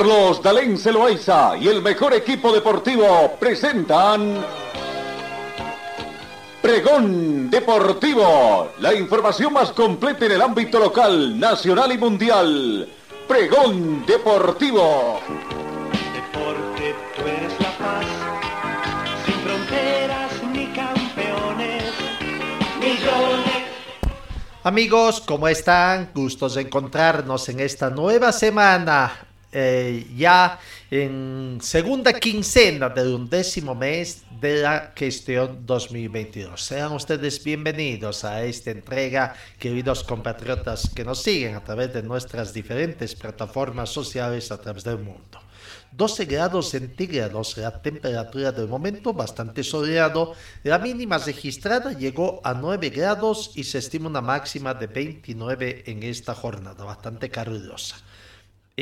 Carlos Dalén Celoaiza y el mejor equipo deportivo presentan Pregón Deportivo, la información más completa en el ámbito local, nacional y mundial. Pregón Deportivo. Deporte, tú eres la paz, sin fronteras ni campeones, millones. Amigos, ¿cómo están? Gustos de encontrarnos en esta nueva semana eh, ya en segunda quincena del undécimo mes de la gestión 2022. Sean ustedes bienvenidos a esta entrega, queridos compatriotas que nos siguen a través de nuestras diferentes plataformas sociales a través del mundo. 12 grados centígrados la temperatura del momento, bastante soleado. La mínima registrada llegó a 9 grados y se estima una máxima de 29 en esta jornada, bastante calurosa.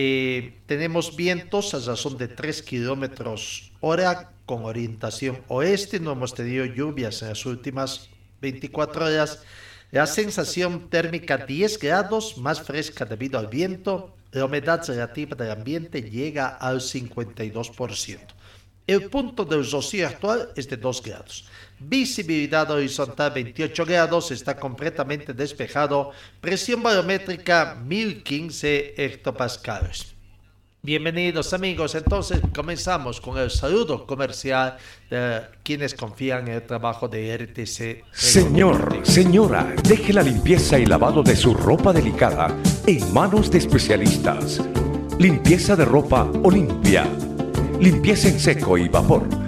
Eh, tenemos vientos a razón de 3 kilómetros hora con orientación oeste. No hemos tenido lluvias en las últimas 24 horas. La sensación térmica 10 grados, más fresca debido al viento. La humedad relativa del ambiente llega al 52%. El punto del rocío actual es de 2 grados. Visibilidad horizontal 28 grados, está completamente despejado. Presión barométrica 1015 hectopascales. Bienvenidos amigos, entonces comenzamos con el saludo comercial de quienes confían en el trabajo de RTC. Señor, señora, deje la limpieza y lavado de su ropa delicada en manos de especialistas. Limpieza de ropa Olimpia. Limpieza en seco y vapor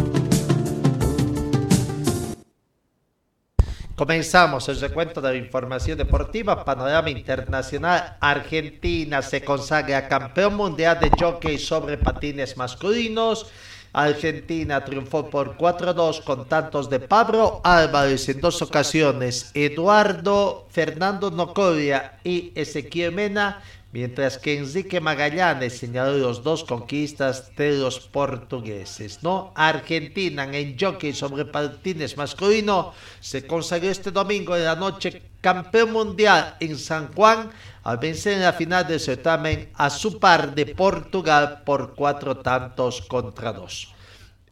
Comenzamos el recuento de la información deportiva. Panorama internacional. Argentina se consagra campeón mundial de jockey sobre patines masculinos. Argentina triunfó por 4-2 con tantos de Pablo Álvarez en dos ocasiones, Eduardo Fernando Nocoria y Ezequiel Mena mientras que Enrique Magallanes señaló los dos conquistas de los portugueses. ¿no? Argentina en jockey sobre patines masculino se consagró este domingo en la noche campeón mundial en San Juan al vencer en la final del certamen a su par de Portugal por cuatro tantos contra dos.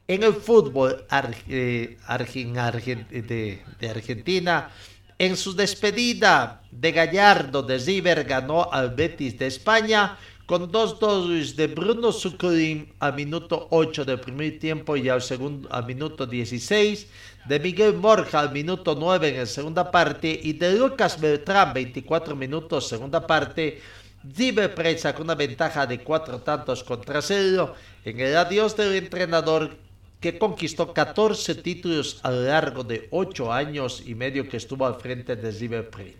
En el fútbol eh, de Argentina, en su despedida de Gallardo de River ganó al Betis de España con dos dosis de Bruno Sucurín al minuto 8 del primer tiempo y al, segundo, al minuto 16, de Miguel Morja al minuto 9 en la segunda parte y de Lucas Beltrán 24 minutos segunda parte. River presa con una ventaja de cuatro tantos contra cero en el adiós del entrenador que conquistó 14 títulos a lo largo de 8 años y medio que estuvo al frente de River Plate.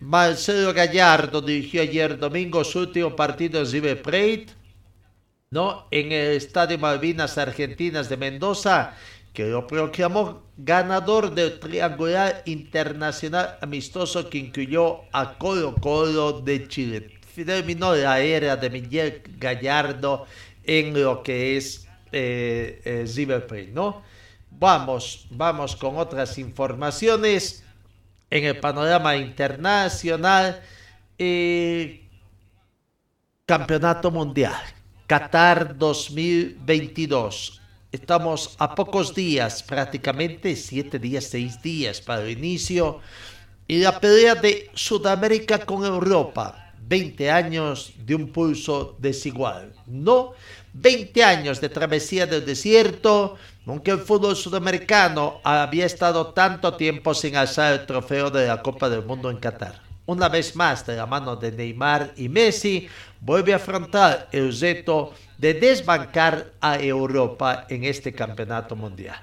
Marcelo Gallardo dirigió ayer domingo su último partido en River Plate, ¿no? en el Estadio Malvinas Argentinas de Mendoza, que lo proclamó ganador del triangular internacional amistoso que incluyó a Colo Colo de Chile. Terminó la era de Miguel Gallardo en lo que es eh, eh ¿no? Vamos, vamos con otras informaciones en el panorama internacional. Eh, Campeonato Mundial, Qatar 2022. Estamos a pocos días, prácticamente siete días, seis días para el inicio. Y la pelea de Sudamérica con Europa, 20 años de un pulso desigual. No 20 años de travesía del desierto, Aunque el fútbol sudamericano había estado tanto tiempo sin alzar el trofeo de la Copa del Mundo en Qatar. Una vez más, de la mano de Neymar y Messi, vuelve a afrontar el reto de desbancar a Europa en este campeonato mundial.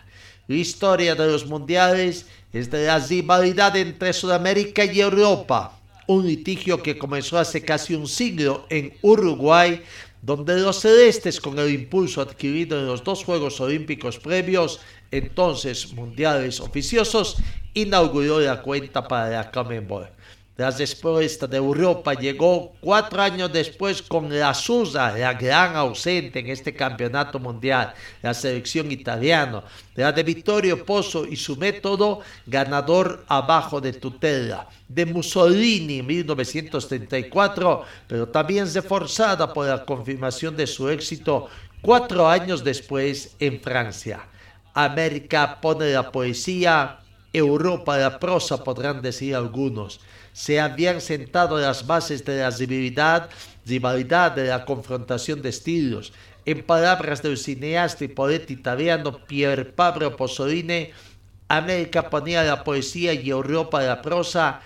La historia de los mundiales es de la rivalidad entre Sudamérica y Europa, un litigio que comenzó hace casi un siglo en Uruguay, donde los celestes, con el impulso adquirido en los dos Juegos Olímpicos previos, entonces mundiales oficiosos, inauguró la cuenta para la Commonwealth. La respuesta de Europa llegó cuatro años después con la Susa, la gran ausente en este campeonato mundial, la selección italiana, la de Vittorio Pozzo y su método ganador abajo de tutela, de Mussolini en 1934, pero también reforzada por la confirmación de su éxito cuatro años después en Francia. América pone la poesía, Europa la prosa, podrán decir algunos se habían sentado las bases de la rivalidad, rivalidad de la confrontación de estilos. En palabras del cineasta y poeta italiano Pier Pablo Posolini, América ponía la poesía y Europa la prosa,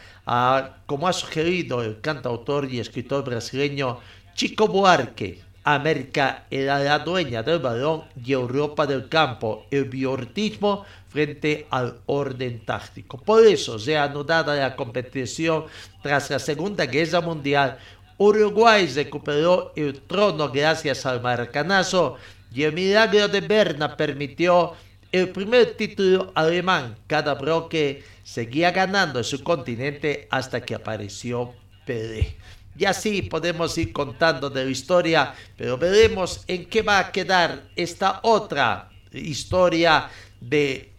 como ha sugerido el cantautor y escritor brasileño Chico Buarque. América era la dueña del balón y Europa del campo. El biortismo frente al orden táctico. Por eso, se anudada la competición tras la Segunda Guerra Mundial, Uruguay recuperó el trono gracias al maracanazo y el milagro de Berna permitió el primer título alemán. Cada bloque seguía ganando en su continente hasta que apareció Pelé. Y así podemos ir contando de la historia, pero veremos en qué va a quedar esta otra historia de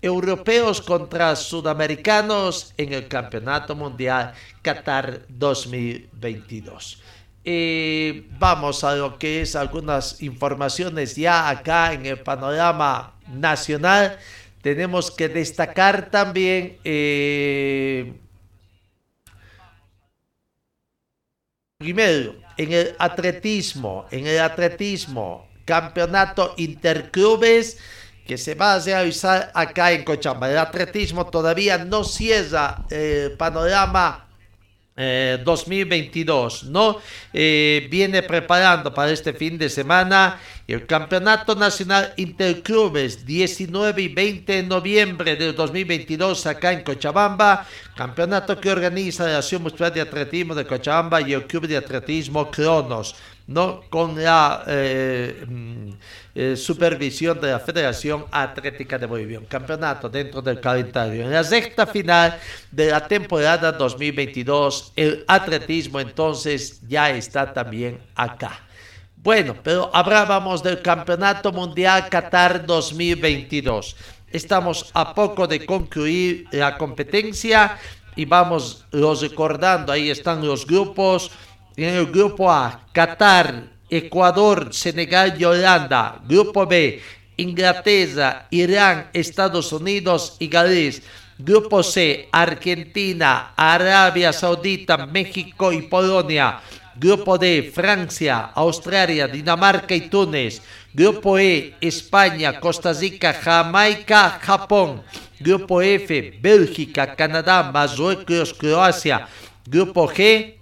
europeos contra sudamericanos en el Campeonato Mundial Qatar 2022. Eh, vamos a lo que es algunas informaciones ya acá en el panorama nacional. Tenemos que destacar también eh, primero en el atletismo, en el atletismo, campeonato interclubes que se va a realizar acá en Cochabamba. El atletismo todavía no cierra el panorama 2022, eh, ¿no? Eh, viene preparando para este fin de semana el Campeonato Nacional Interclubes 19 y 20 de noviembre del 2022 acá en Cochabamba, campeonato que organiza la Asociación Municipal de Atletismo de Cochabamba y el Club de Atletismo Cronos. ¿No? con la eh, mm, eh, supervisión de la Federación Atlética de Bolivia. Un campeonato dentro del calendario. En la sexta final de la temporada 2022, el atletismo entonces ya está también acá. Bueno, pero hablábamos del Campeonato Mundial Qatar 2022. Estamos a poco de concluir la competencia y vamos los recordando, ahí están los grupos en el grupo A, Qatar, Ecuador, Senegal y Holanda. Grupo B, Inglaterra, Irán, Estados Unidos y Gales. Grupo C, Argentina, Arabia Saudita, México y Polonia. Grupo D, Francia, Australia, Dinamarca y Túnez. Grupo E, España, Costa Rica, Jamaica, Japón. Grupo F, Bélgica, Canadá, Marruecos, Croacia. Grupo G,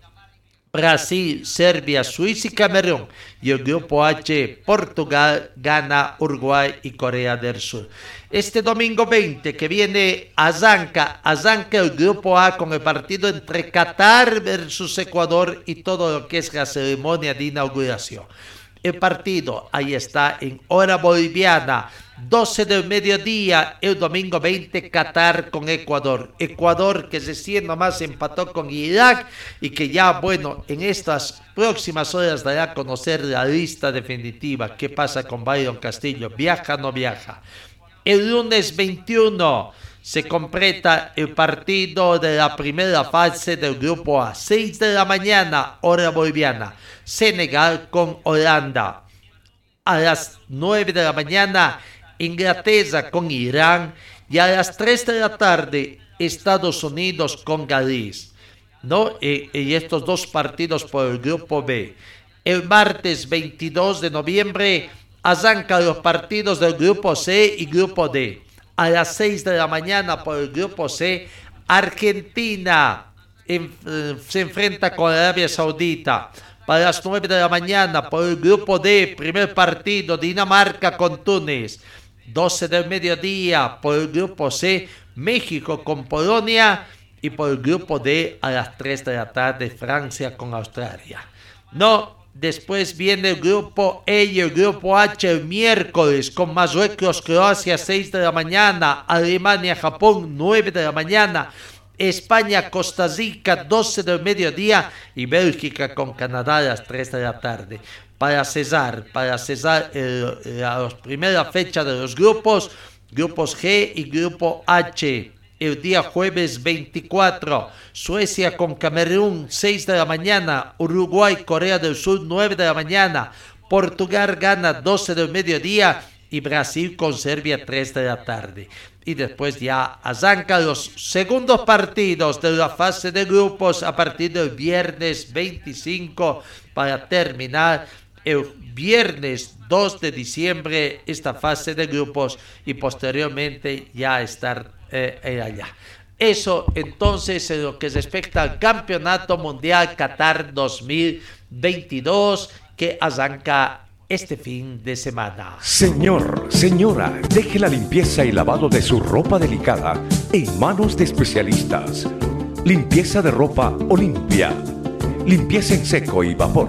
Brasil, Serbia, Suiza y Camerún. Y el grupo H, Portugal, Ghana, Uruguay y Corea del Sur. Este domingo 20 que viene arranca, arranca el grupo A con el partido entre Qatar versus Ecuador y todo lo que es la ceremonia de inauguración. El partido ahí está en hora boliviana 12 del mediodía, el domingo 20, Qatar con Ecuador. Ecuador que recién nomás empató con Irak y que ya, bueno, en estas próximas horas dará a conocer la lista definitiva. ¿Qué pasa con Byron Castillo? ¿Viaja o no viaja? El lunes 21 se completa el partido de la primera fase del grupo A. 6 de la mañana, hora boliviana. Senegal con Holanda. A las 9 de la mañana, Inglaterra con Irán y a las 3 de la tarde Estados Unidos con Gales. ¿no? Y, estos dos partidos por el grupo B. El martes 22 de noviembre Arranca los partidos del grupo C y grupo D. A las 6 de la mañana por el grupo C, Argentina eh, se enfrenta con Arabia Saudita. Para las 9 de la mañana por el grupo D, primer partido, Dinamarca con Túnez. 12 del mediodía por el grupo C, México con Polonia. Y por el grupo D, a las 3 de la tarde, Francia con Australia. No, después viene el grupo E y el grupo H el miércoles con Marruecos, Croacia 6 de la mañana, Alemania, Japón 9 de la mañana, España, Costa Rica 12 del mediodía y Bélgica con Canadá a las 3 de la tarde. Para cesar, para cesar la primera fecha de los grupos, grupos G y grupo H el día jueves 24. Suecia con Camerún 6 de la mañana. Uruguay, Corea del Sur 9 de la mañana. Portugal gana 12 del mediodía y Brasil con Serbia 3 de la tarde. Y después ya arrancan los segundos partidos de la fase de grupos a partir del viernes 25 para terminar el viernes 2 de diciembre esta fase de grupos y posteriormente ya estar eh, allá. Eso entonces en lo que respecta al Campeonato Mundial Qatar 2022 que arranca este fin de semana. Señor, señora, deje la limpieza y lavado de su ropa delicada en manos de especialistas. Limpieza de ropa Olimpia. Limpieza en seco y vapor.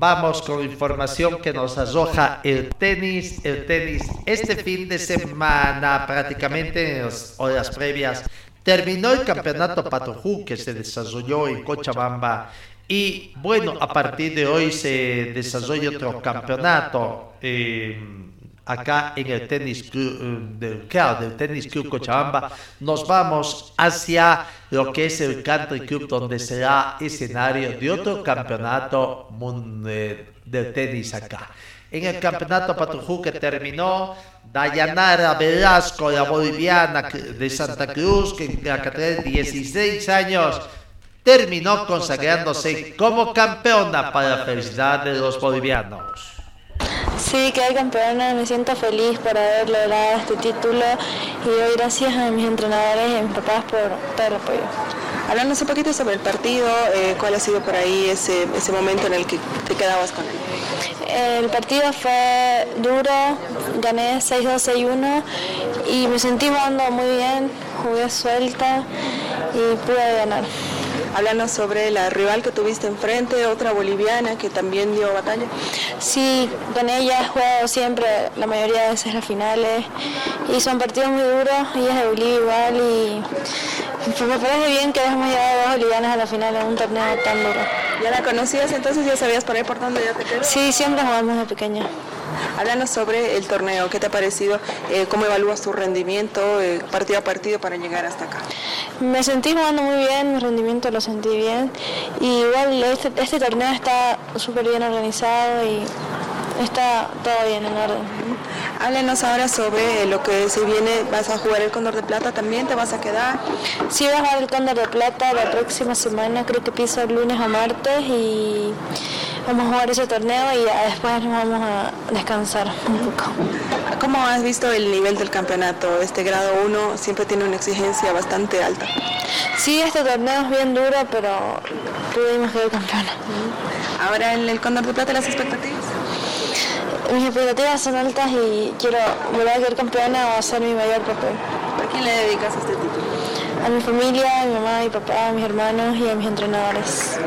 Vamos con información que nos arroja el tenis. El tenis este fin de semana, prácticamente en las horas previas, terminó el campeonato Patojú que se desarrolló en Cochabamba y bueno, a partir de hoy se desarrolla otro campeonato eh, acá en el tenis club, eh, del, del tenis club Cochabamba. Nos vamos hacia lo que es el country club donde será escenario de otro campeonato del tenis acá. En el campeonato Patujú que terminó, Dayanara Velasco, la boliviana de Santa Cruz, que en la de 16 años terminó consagrándose como campeona para la felicidad de los bolivianos. Sí, quedé campeona, me siento feliz por haber logrado este título y doy gracias a mis entrenadores y a mis papás por todo el apoyo. Hablando un poquito sobre el partido, eh, ¿cuál ha sido por ahí ese, ese momento en el que te quedabas con él? El partido fue duro, gané 6-2, 6-1 y me sentí jugando muy bien, jugué suelta y pude ganar. Háblanos sobre la rival que tuviste enfrente, otra boliviana que también dio batalla. Sí, con ella he jugado siempre, la mayoría de veces las finales, y son partidos muy duros, ella es de Bolivia igual, y me parece bien que hayamos llevado dos bolivianas a la final en un torneo tan duro. ¿Ya la conocías entonces? ¿Ya sabías por ahí por dónde ya te quedas? Sí, siempre jugamos de pequeña. Háblanos sobre el torneo, ¿qué te ha parecido? Eh, ¿Cómo evalúas tu rendimiento eh, partido a partido para llegar hasta acá? Me sentí jugando muy bien, mi rendimiento lo sentí bien. Y igual este, este torneo está súper bien organizado y está todo bien en orden. Háblenos ahora sobre lo que se viene, vas a jugar el Cóndor de Plata también, ¿te vas a quedar? Sí, vas a jugar el Cóndor de Plata la próxima semana, creo que piso el lunes o martes y vamos a jugar ese torneo y después nos vamos a descansar un poco. ¿Cómo has visto el nivel del campeonato? Este grado 1 siempre tiene una exigencia bastante alta. Sí, este torneo es bien duro, pero pudimos quedar campeona. Ahora en el Cóndor de Plata, ¿las expectativas? Mis expectativas son altas y quiero volver a ser campeona o hacer mi mayor papel. ¿A quién le dedicas este título? A mi familia, a mi mamá, a mi papá, a mis hermanos y a mis entrenadores.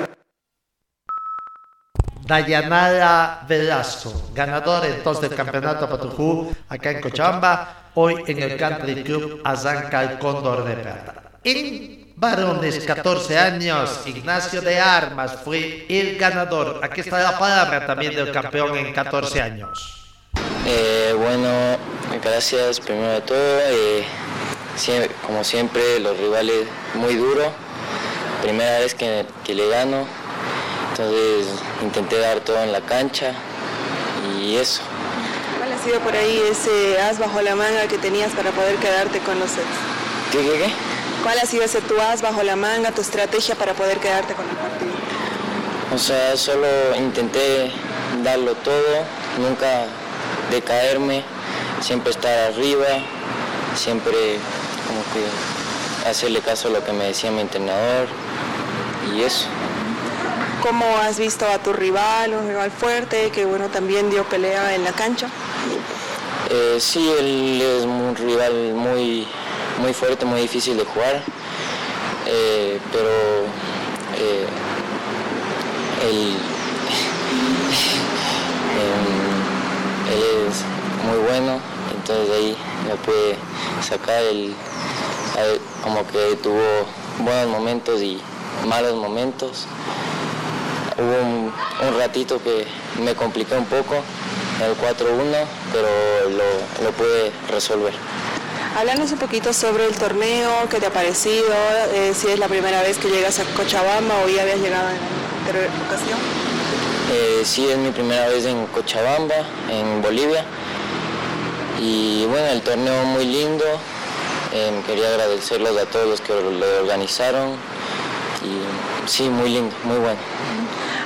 Dayanara Velasco, ganadora entonces del campeonato Patujú acá en Cochabamba, hoy en el Country Club arranca el Cóndor de Plata. En varones 14 años, Ignacio de Armas fue el ganador. Aquí está la palabra también del campeón en 14 años. Eh, bueno, gracias primero de todo. Eh, como siempre, los rivales muy duros. primera vez que, que le gano, entonces intenté dar todo en la cancha y eso. ¿Cuál ha sido por ahí ese as bajo la manga que tenías para poder quedarte con los sets? ¿Qué, qué, qué? ¿Cuál ha sido ese tu as bajo la manga, tu estrategia para poder quedarte con el partido? O sea, solo intenté darlo todo, nunca decaerme, siempre estar arriba, siempre como que hacerle caso a lo que me decía mi entrenador y eso. ¿Cómo has visto a tu rival, un rival fuerte que bueno también dio pelea en la cancha? Eh, sí, él es un rival muy, muy fuerte, muy difícil de jugar, eh, pero eh, él, em, él es muy bueno, entonces de ahí me puede sacar el, como que tuvo buenos momentos y malos momentos. Hubo un, un ratito que me compliqué un poco en el 4-1, pero lo, lo pude resolver. Háblanos un poquito sobre el torneo, qué te ha parecido, eh, si es la primera vez que llegas a Cochabamba o ya habías llegado en anterior ocasión. Eh, sí, es mi primera vez en Cochabamba, en Bolivia. Y bueno, el torneo muy lindo. Eh, quería agradecerles a todos los que lo organizaron. Y sí, muy lindo, muy bueno.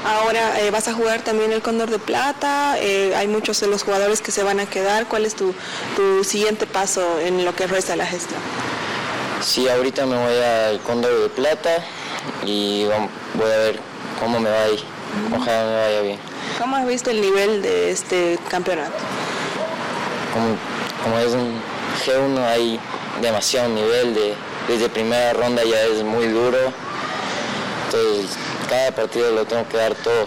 Ahora eh, vas a jugar también el Cóndor de Plata, eh, hay muchos de los jugadores que se van a quedar. ¿Cuál es tu, tu siguiente paso en lo que resta de la gestión? Sí, ahorita me voy al Cóndor de Plata y voy a ver cómo me va ahí. Ojalá me vaya bien. ¿Cómo has visto el nivel de este campeonato? como, como es un G1 hay demasiado nivel, de, desde primera ronda ya es muy duro, entonces cada partido lo tengo que dar todo.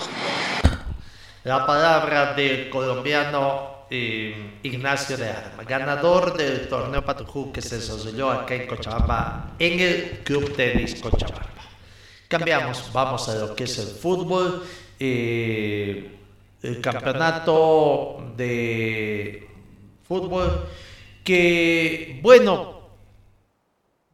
La palabra del colombiano eh, Ignacio de Arma, ganador del torneo Patujú que se desarrolló acá en Cochabamba, en el Club Tenis Cochabamba. Cambiamos, vamos a lo que es el fútbol, eh, el campeonato de fútbol, que bueno,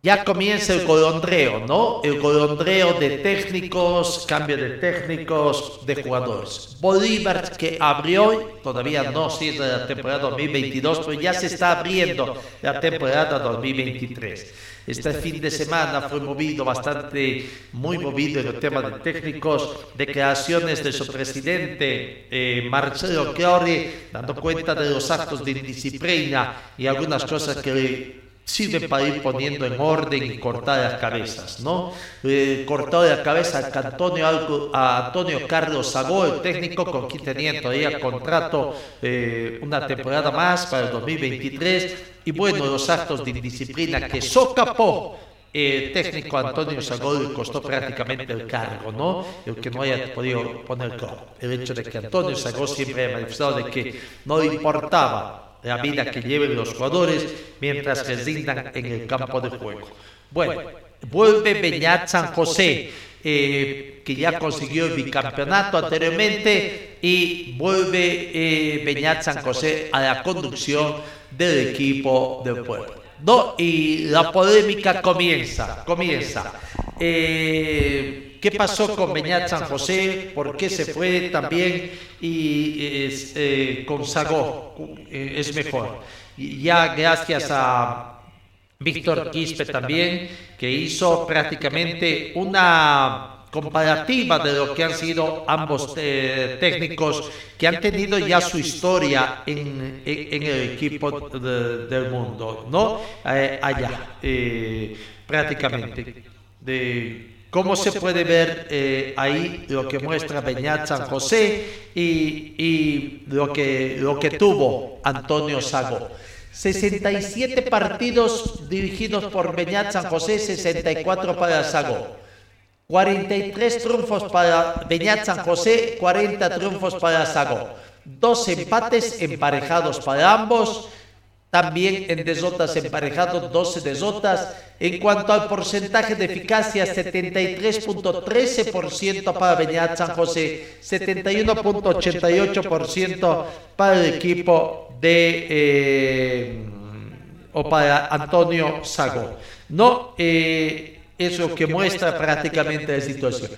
ya comienza el golondreo, ¿no? El golondreo de técnicos, cambio de técnicos, de jugadores. Bolívar que abrió, todavía no cierra la temporada 2022, pero ya se está abriendo la temporada 2023. Este fin de semana fue movido bastante, muy movido en el tema de técnicos, declaraciones de su presidente eh, Marcelo Chiori, dando cuenta de los actos de indisciplina y algunas cosas que sirve para ir poniendo en orden y cortar las cabezas, ¿no? Eh, cortó la cabeza a Antonio, a Antonio Carlos Sagó, el técnico con quien tenía todavía contrato eh, una temporada más para el 2023, y bueno, los actos de indisciplina que socapó el técnico Antonio Sagó le costó prácticamente el cargo, ¿no? El que no haya podido poner cargo. El hecho de que Antonio Sagó siempre ha manifestado de que no le importaba la vida que lleven los jugadores mientras les rindan en el campo de juego. Bueno, vuelve Beñat San José, eh, que ya consiguió el bicampeonato anteriormente, y vuelve eh, Beñat San José a la conducción del equipo del pueblo. No, y la polémica comienza, comienza. Eh, ¿Qué pasó con Beñat San José? ¿Por qué se fue también? Y es, eh, con Sagó eh, es mejor. Y ya gracias a Víctor Quispe también, que hizo prácticamente una comparativa de lo que han sido ambos eh, técnicos que han tenido ya su historia en, en- en el equipo de- del mundo, ¿no? Eh, allá, eh, prácticamente. De cómo se puede ver eh, ahí lo que muestra Beñat San José y, y lo, que, lo que tuvo Antonio Sago. 67 partidos dirigidos por Beñat San José, 64 para Sago. 43 triunfos para Beñat San José, 40 triunfos para Sago. Dos empates emparejados para ambos. También en desotas emparejados, 12 desotas. En cuanto al porcentaje de eficacia, 73.13% para Beñat San José, 71.88% para el equipo de eh, o para Antonio Sago. No, eh, es lo que muestra prácticamente la situación.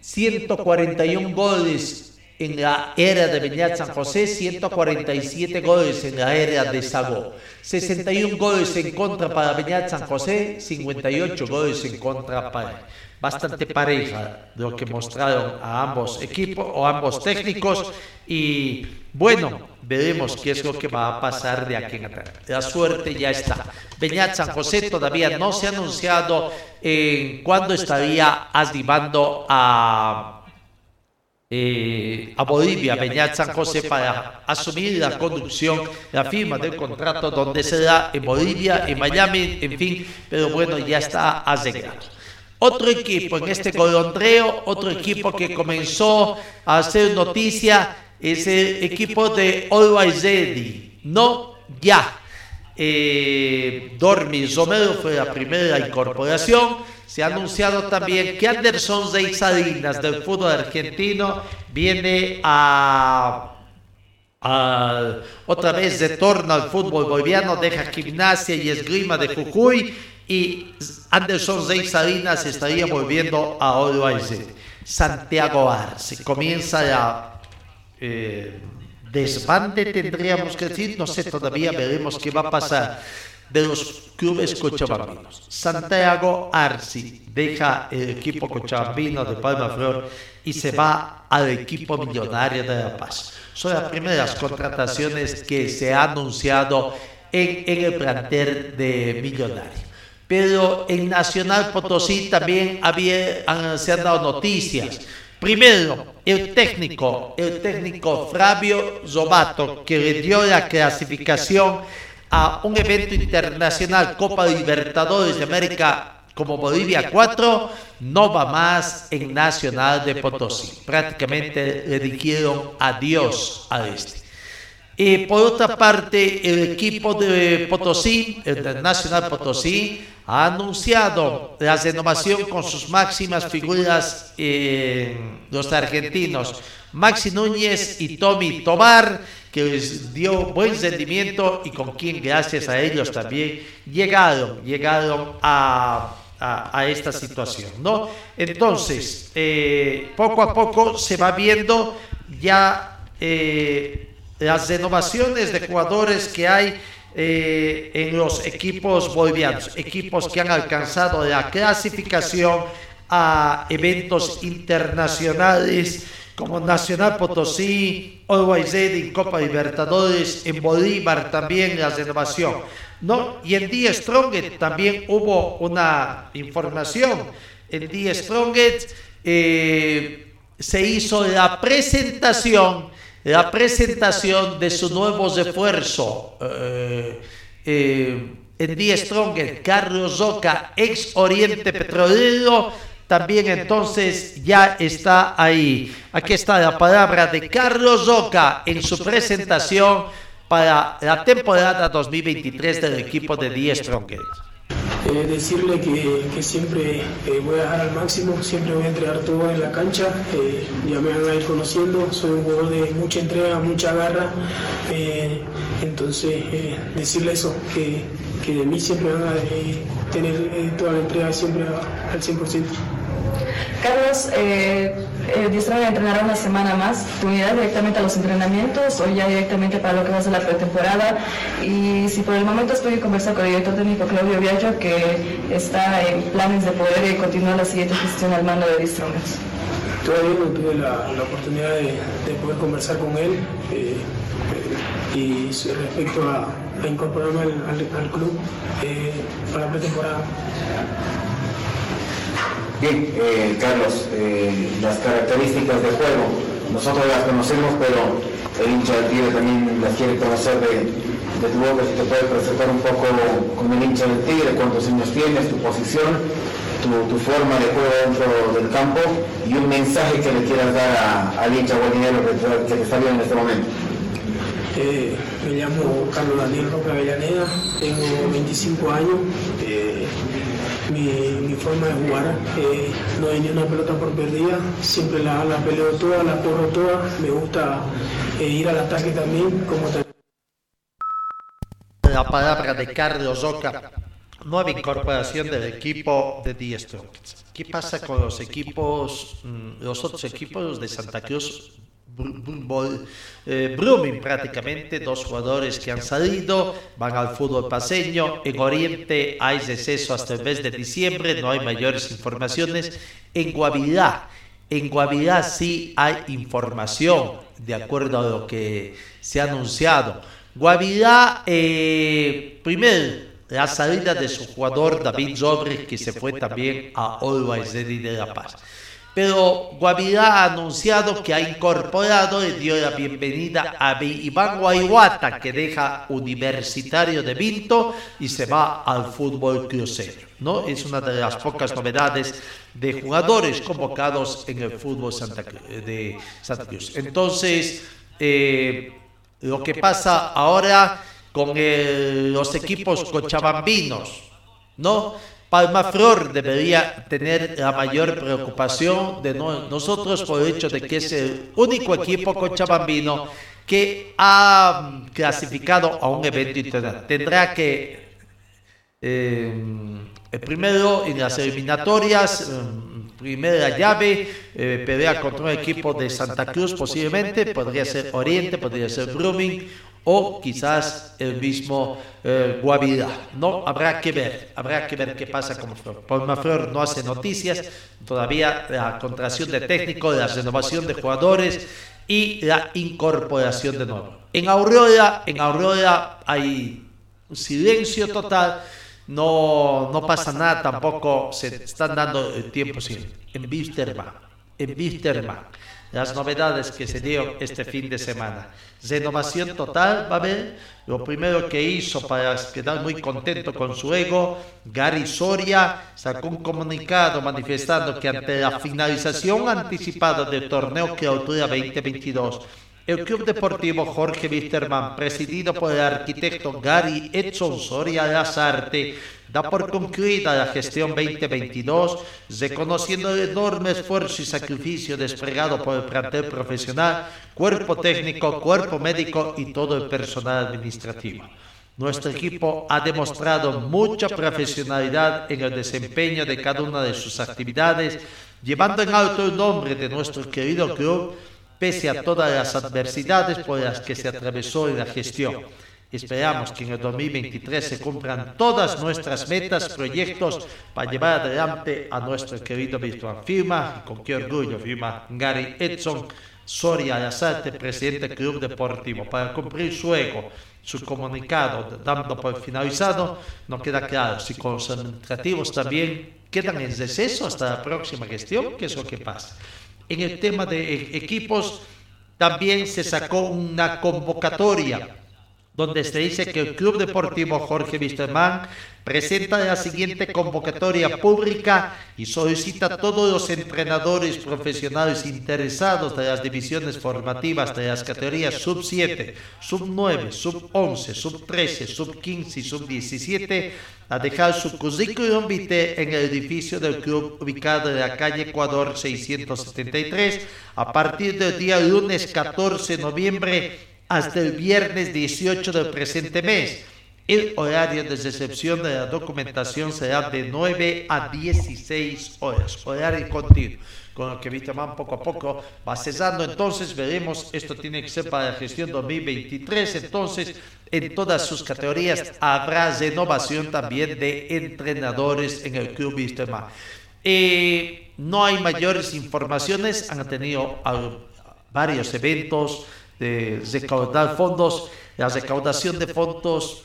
141 goles en la era de Beñat San José, 147 goles en la era de Sagó, 61 goles en contra para Beñat San José, 58 goles en contra para bastante pareja lo que mostraron a ambos equipos o ambos técnicos y bueno, veremos qué es lo que va a pasar de aquí en adelante. La suerte ya está. Beñat San José todavía no se ha anunciado en cuándo estaría arribando a eh, a Bolivia, Beñat San José, para asumir la conducción, la firma del contrato, donde será en Bolivia, en Miami, en fin, pero bueno, ya está arreglado. Otro equipo en este golondreo, otro equipo que comenzó a hacer noticia, es el equipo de Always Ready. No, ya. Eh, Dormis Romero fue la primera incorporación. Se ha anunciado también que Anderson Rey Salinas del fútbol argentino viene a, otra vez retorno al fútbol boliviano, deja gimnasia y esgrima de Jujuy y Anderson Rey Salinas estaría volviendo a Always Santiago Arce. Comienza la eh, desbande, tendríamos que decir, no sé, todavía veremos qué va a pasar de los clubes cochabambinos. Santiago Arce deja el equipo cochabambino de Palma Flor y se va al equipo millonario de La Paz. Son las primeras contrataciones que se ha anunciado en, en el plantel de Millonario pero en Nacional Potosí también había, se han dado noticias. Primero, el técnico, el técnico Fabio Zobato, que le dio la clasificación a un evento internacional Copa Libertadores de América como Bolivia 4, no va más en Nacional de Potosí. Prácticamente le dijeron adiós a este. Y por otra parte, el equipo de Potosí, el Nacional Potosí, ha anunciado la renovación con sus máximas figuras, eh, los argentinos, Maxi Núñez y Tommy Tobar, que les dio buen rendimiento y con quien gracias a ellos también llegaron, llegaron a, a, esta situación. ¿no? Entonces, eh, poco a poco se va viendo ya eh, las renovaciones de jugadores que hay eh, en los equipos bolivianos, equipos que han alcanzado la clasificación a eventos internacionales como Nacional Potosí, Always Ready, Copa Libertadores, en Bolívar también la renovación. ¿no? Y en Die Stronget también hubo una información. En Die Stronget eh, se hizo la presentación la presentación de su nuevo refuerzo eh, eh, en día Stronger, Carlos Roca, ex Oriente Petrolero, también entonces ya está ahí. Aquí está la palabra de Carlos Roca en su presentación para la temporada 2023 del equipo de Die Stronger. Eh, decirle que, que siempre eh, voy a dejar al máximo, siempre voy a entregar todo en la cancha, eh, ya me van a ir conociendo, soy un jugador de mucha entrega, mucha garra, entonces decirle eso, que, que, de mí siempre van a tener toda la entrega siempre al 100%. Carlos, eh, eh, a entrenar una semana más. ¿Tu unidad directamente a los entrenamientos o ya directamente para lo que va a ser la pretemporada? Y si por el momento estoy conversando con el director técnico Claudio Viaggio, que está en planes de poder continuar la siguiente gestión al mando de Distrongers. Todavía no tuve la, oportunidad de, poder conversar con él eh, eh, y respecto a, incorporarme al, club eh, para la pretemporada. Bien, eh, Carlos, eh, las características del juego, nosotros las conocemos, pero el hincha del Tigre también las quiere conocer de, tu boca, si te puedes presentar un poco con el hincha del Tigre, cuántos años tienes, tu posición, tu, forma de juego dentro del campo y un mensaje que le quieras dar al hincha guarinero que, que te está viendo en este momento. Eh, me llamo Carlos Daniel Roca Avellaneda, tengo 25 años mi, forma de jugar. Eh, no hay ni una pelota por perdida, siempre la, la peleo toda, la corro toda. Me gusta eh, ir al ataque también, como La palabra de Carlos Roca nueva incorporación del equipo de The Strongest. ¿Qué pasa con los equipos, mm, los otros equipos de Santa Cruz? Eh, Blooming prácticamente, dos jugadores que han salido, van al fútbol paseño. En Oriente hay deceso hasta el mes de diciembre, no hay mayores informaciones. En Guavirá, en Guavirá sí hay información, de acuerdo a lo que se ha anunciado. Guavirá, eh, primero, la salida de su jugador David Zobre, que se fue también a Always de La Paz. Pero Guavirá ha anunciado que ha incorporado y dio la bienvenida a Iván Guayuata, que deja Universitario de Vinto y se va al fútbol crucero. ¿no? Es una de las pocas novedades de jugadores convocados en el fútbol de Santa Cruz. Entonces, eh, lo que pasa ahora con el- los equipos cochabambinos, ¿no? Palmaflor debería tener la mayor preocupación de no- nosotros por el hecho de que es el único equipo cochabambino que ha clasificado a un evento internacional. Tendrá que eh, el primero en las eliminatorias, eh, primera llave, eh, pelea contra un equipo de Santa Cruz posiblemente, podría ser Oriente, podría ser Blooming o quizás el mismo eh, Guavirá. No, habrá que ver, habrá que ver qué pasa con Flor. No hace noticias, todavía la contratación de técnico, la renovación de jugadores y la incorporación de nuevo. En Aurora, en Aurora hay silencio total, no, no pasa nada, tampoco se están dando tiempo sin. En Wisterman, en las novedades que se dieron este fin de semana. Renovación total va a haber. Lo primero que hizo para quedar muy contento con su ego, Gary Soria sacó un comunicado manifestando que ante la finalización anticipada del torneo Clausura 2022, el Club Deportivo Jorge Wisterman, presidido por el arquitecto Gary Edson Soria Lazarte, da por concluida la gestión 2022, reconociendo el enorme esfuerzo y sacrificio desplegado por el plantel profesional, cuerpo técnico, cuerpo médico y todo el personal administrativo. Nuestro equipo ha demostrado mucha profesionalidad en el desempeño de cada una de sus actividades, llevando en alto el nombre de nuestro querido club pese a todas las adversidades por las que se atravesó en la gestión. Esperamos que en el 2023 se cumplan todas nuestras metas, proyectos para llevar adelante a nuestro querido virtual. Firma, con qué orgullo, firma Gary Edson Soria Lazarte, presidente del Club Deportivo. Para cumplir su ego, su comunicado, dando por finalizado, no queda claro si con los administrativos también quedan en deceso hasta la próxima gestión, que es lo que pasa. En el tema de e- equipos, también se sacó una convocatoria donde se dice que el Club Deportivo Jorge Wisterman presenta la siguiente convocatoria pública y solicita a todos los entrenadores profesionales interesados de las divisiones formativas de las categorías sub 7, sub 9, sub 11, sub 13, sub 15 y sub 17 a dejar su currículum vitae en el edificio del club ubicado en la calle Ecuador 673 a partir del día lunes 14 de noviembre hasta el viernes 18 del presente mes. El horario de recepción de la documentación será de 9 a 16 horas, horario continuo. Con lo que Wisterman poco a poco va cesando, entonces veremos, esto tiene que ser para la gestión 2023, entonces en todas sus categorías habrá renovación también de entrenadores en el club Wisterman. Eh, no hay mayores informaciones, han tenido varios eventos de recaudar fondos, la recaudación de fondos,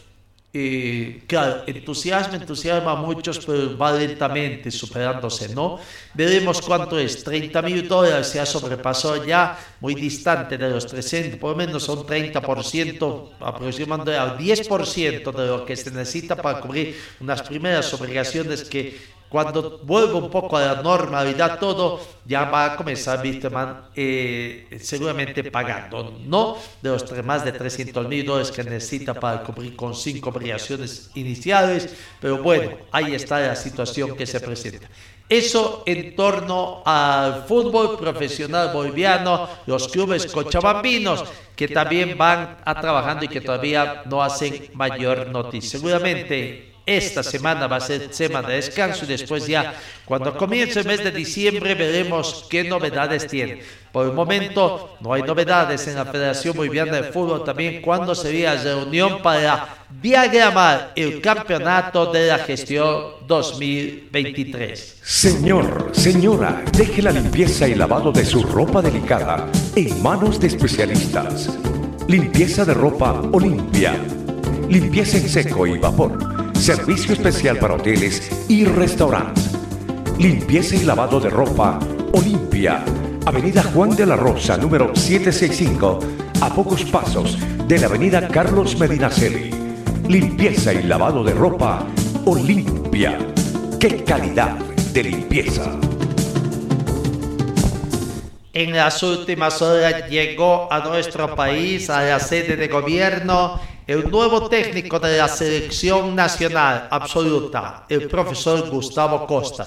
eh, claro, entusiasma, entusiasma a muchos, pero va lentamente superándose, ¿no? Veremos cuánto es, 30 mil dólares se ha sobrepasado ya, muy distante de los 300, por lo menos un 30%, aproximadamente al 10% de lo que se necesita para cubrir unas primeras obligaciones que cuando vuelva un poco a la normalidad todo, ya va a comenzar Wisterman eh, seguramente pagando, no de los más de 300 mil dólares que necesita para cubrir con cinco obligaciones iniciales, pero bueno, ahí está la situación que se presenta. Eso en torno al fútbol profesional boliviano, los clubes cochabambinos que también van a trabajando y que todavía no hacen mayor noticia. Seguramente esta semana va a ser semana de descanso y después ya cuando comience el mes de diciembre veremos qué novedades tiene. Por el momento no hay novedades en la Federación Boliviana de Fútbol también cuando sería reunión para diagramar el campeonato de la gestión 2023. Señor, señora, deje la limpieza y lavado de su ropa delicada en manos de especialistas. Limpieza de ropa Olimpia. Limpieza en seco y vapor. Servicio especial para hoteles y restaurantes. Limpieza y lavado de ropa Olimpia. Avenida Juan de la Rosa, número 765, a pocos pasos de la Avenida Carlos Medinaceli. Limpieza y lavado de ropa Olimpia. ¡Qué calidad de limpieza! En las últimas horas llegó a nuestro país, a la sede de gobierno, el nuevo técnico de la selección nacional absoluta, el profesor Gustavo Costa.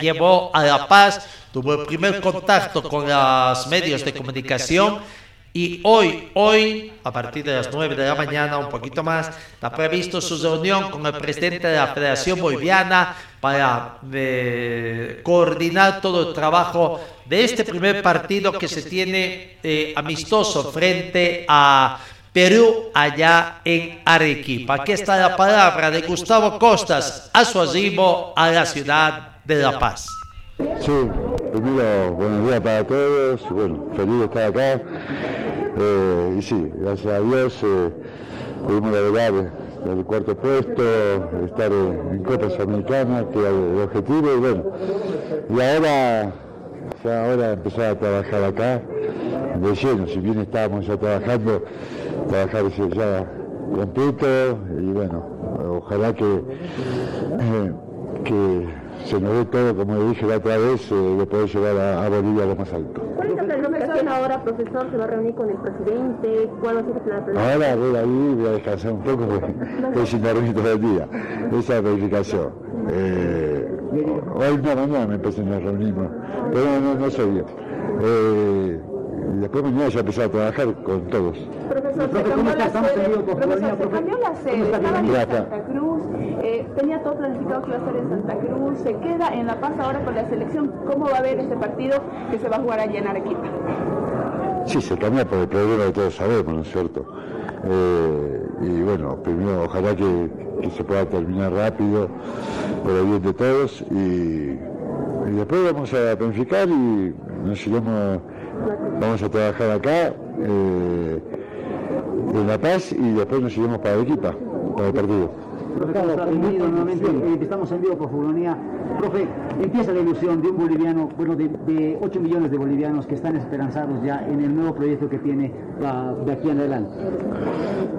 Llevó a La Paz, tuvo el primer contacto con los medios de comunicación. y hoy, hoy, a partir de las 9 de la mañana, un poquito más, está previsto su reunión con el presidente de la Federación Boliviana para eh, coordinar todo el trabajo de este primer partido que se tiene eh, amistoso frente a Perú allá en Arequipa. Aquí está la palabra de Gustavo Costas a su arribo a la ciudad de La Paz. Sí, primero buenos días para todos, bueno, feliz de estar acá. Eh, y sí, gracias a Dios eh, pudimos lograr el cuarto puesto, estar en, Copa Sudamericana, que era el objetivo, y bueno, y ahora, ya ahora empezar a trabajar acá de lleno, si bien estábamos ya trabajando, trabajar ya completo, y bueno, ojalá que, eh, que se nos ve todo, como le dije la otra vez, eh, de poder llevar a, Bolivia a lo más alto. ¿Cuál es la planificación ahora, profesor? ¿Se va a reunir con el presidente? ¿Cuál va a ser la planificación? Ahora voy ahí, voy a descansar un poco, porque estoy sin dormir todo el día. Esa es la planificación. Eh, hoy no, mañana me empecé a reunir, pero no, no, bien. Eh, y después mañana ya empezar a trabajar con todos. Profesor, se cambió la sede, profesor, se cambió la sede, estaba en Santa Cruz, eh, tenía todo planificado que iba a ser en Santa Cruz, se queda en La Paz ahora con la selección, ¿cómo va a ver este partido que se va a jugar allá en Arequipa? Sí, se cambia por el problema que todos sabemos, ¿no es cierto? Eh, y bueno, primero ojalá que, que, se pueda terminar rápido por el bien de todos y, y después vamos a planificar y nos iremos Vamos a trabajar acá eh, en La Paz y después nos iremos para Arequipa, para el partido. Eh, estamos en vivo por Jugonía. Profe, empieza la ilusión de un boliviano, bueno, de, 8 millones de bolivianos que están esperanzados ya en el nuevo proyecto que tiene de aquí en adelante.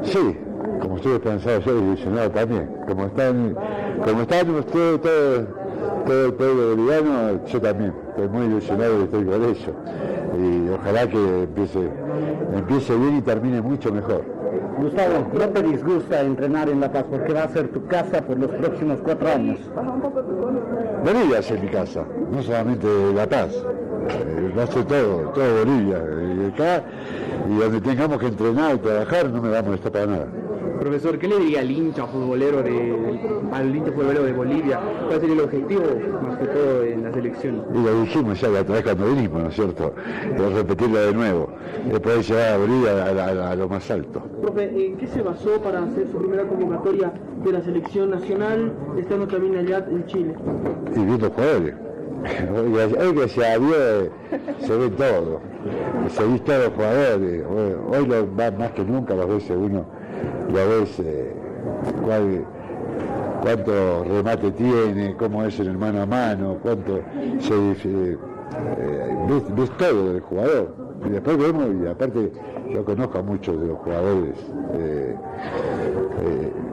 Sí, como estoy esperanzado, soy ilusionado también. Como están, como están ustedes, todo, todo el pueblo boliviano, yo también. Estoy muy ilusionado y estoy con eso y ojalá que empiece, empiece bien y termine mucho mejor. Gustavo, ¿no te disgusta entrenar en La Paz porque va a ser tu casa por los próximos cuatro años? Bolivia es mi casa, no solamente La Paz, eh, va a ser todo, todo Bolivia. Y acá, y donde tengamos que entrenar y trabajar, no me va a molestar para nada. Profesor, ¿qué le diría al hincha futbolero de, al hincha futbolero de Bolivia? ¿Cuál sería el objetivo, más que todo, en la selección? Y lo dijimos ya la otra vez cuando vinimos, ¿no es cierto? Pero repetirlo de nuevo, de poder llevar a Bolivia a, lo más alto. Profe, ¿en qué se basó para hacer su primera convocatoria de la selección nacional, estando también allá en Chile? Y viendo jugadores. Hoy, que se abrió, se ve todo, se ve todos los jugadores, hoy, lo, más que nunca las veces uno ya ves eh, cuánto remate tiene, cómo es el mano a mano, cuánto se, eh, ves, todo del jugador. Y después vemos, y aparte yo conozco a muchos de los jugadores, eh,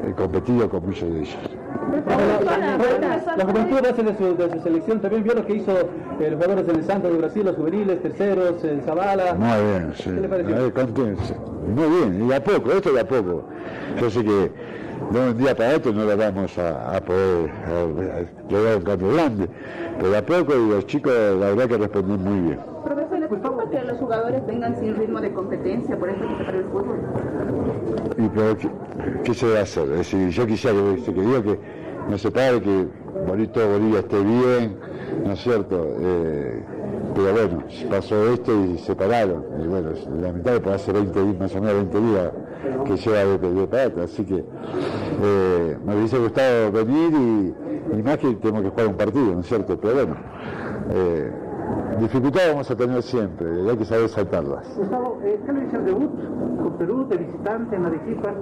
he competido con muchos de ellos. La, juventud de su, de su, selección también vio lo que hizo los jugadores del Santo de Brasil, los juveniles, terceros, el Zavala. Muy bien, sí. ¿Qué le pareció? Muy bien, y a poco, esto de a poco. Yo sé que de un día para otro no lo vamos a, poder lograr un cambio grande, pero a poco y los chicos la verdad que responden muy bien. Profesor, ¿le costó que los jugadores vengan sin ritmo de competencia, por eso que se para el fútbol. Y pero, ¿qué, qué se debe hacer? Es decir, yo quisiera que, que diga que no se pare, que Bonito Bolivia esté bien, ¿no es cierto? Eh, pero bueno, pasó esto y se pararon. Y bueno, lamentable, porque hace 20 días, más o menos 20 días que lleva de, parata, así que eh, me hubiese gustado venir y, y, más que tenemos que jugar un partido, ¿no es cierto? Pero bueno, eh, dificultades vamos a tener siempre, hay que saber saltarlas. Gustavo, eh, ¿qué le dice el debut con Perú de visitante en Arequipa?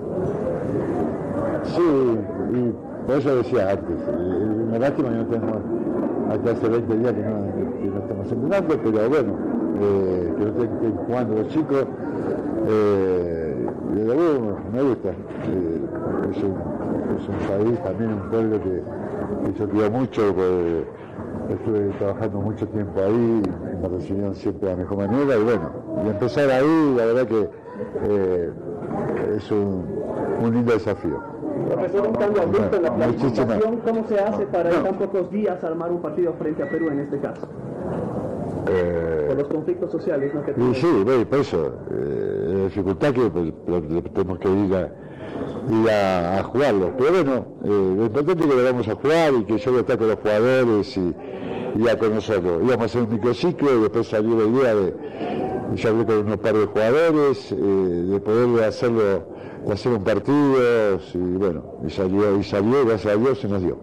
Sí, y por eso decía antes, eh, una lástima que no tenemos hasta hace 20 días que no, que no estamos entrenando, pero bueno, eh, que no estén jugando los chicos. Eh, de verdad me gusta. Eh, es, un, es, un, país, también un pueblo que, que yo quiero mucho, porque estuve trabajando mucho tiempo ahí, me recibieron siempre de la mejor manera y bueno, y empezar ahí, la verdad que eh, es un, un lindo desafío. Profesor, un cambio abrupto en la planificación, ¿cómo se hace para en tan pocos días armar un partido frente a Perú en este caso? Eh, por los conflictos sociales, ¿no? Que y sí, bueno, por eso, eh, la dificultad que pues, tenemos que ir a, ir a, a jugarlo. Pero bueno, eh, lo importante es que lo vamos a jugar y que yo voy a estar con los jugadores y, y ya con nosotros. Íbamos a hacer un microciclo y después salió la idea de, ya hablé con unos par de jugadores, eh, de poder hacerlo, de hacer un partido, y bueno, y salió, y salió, gracias a Dios se nos dio.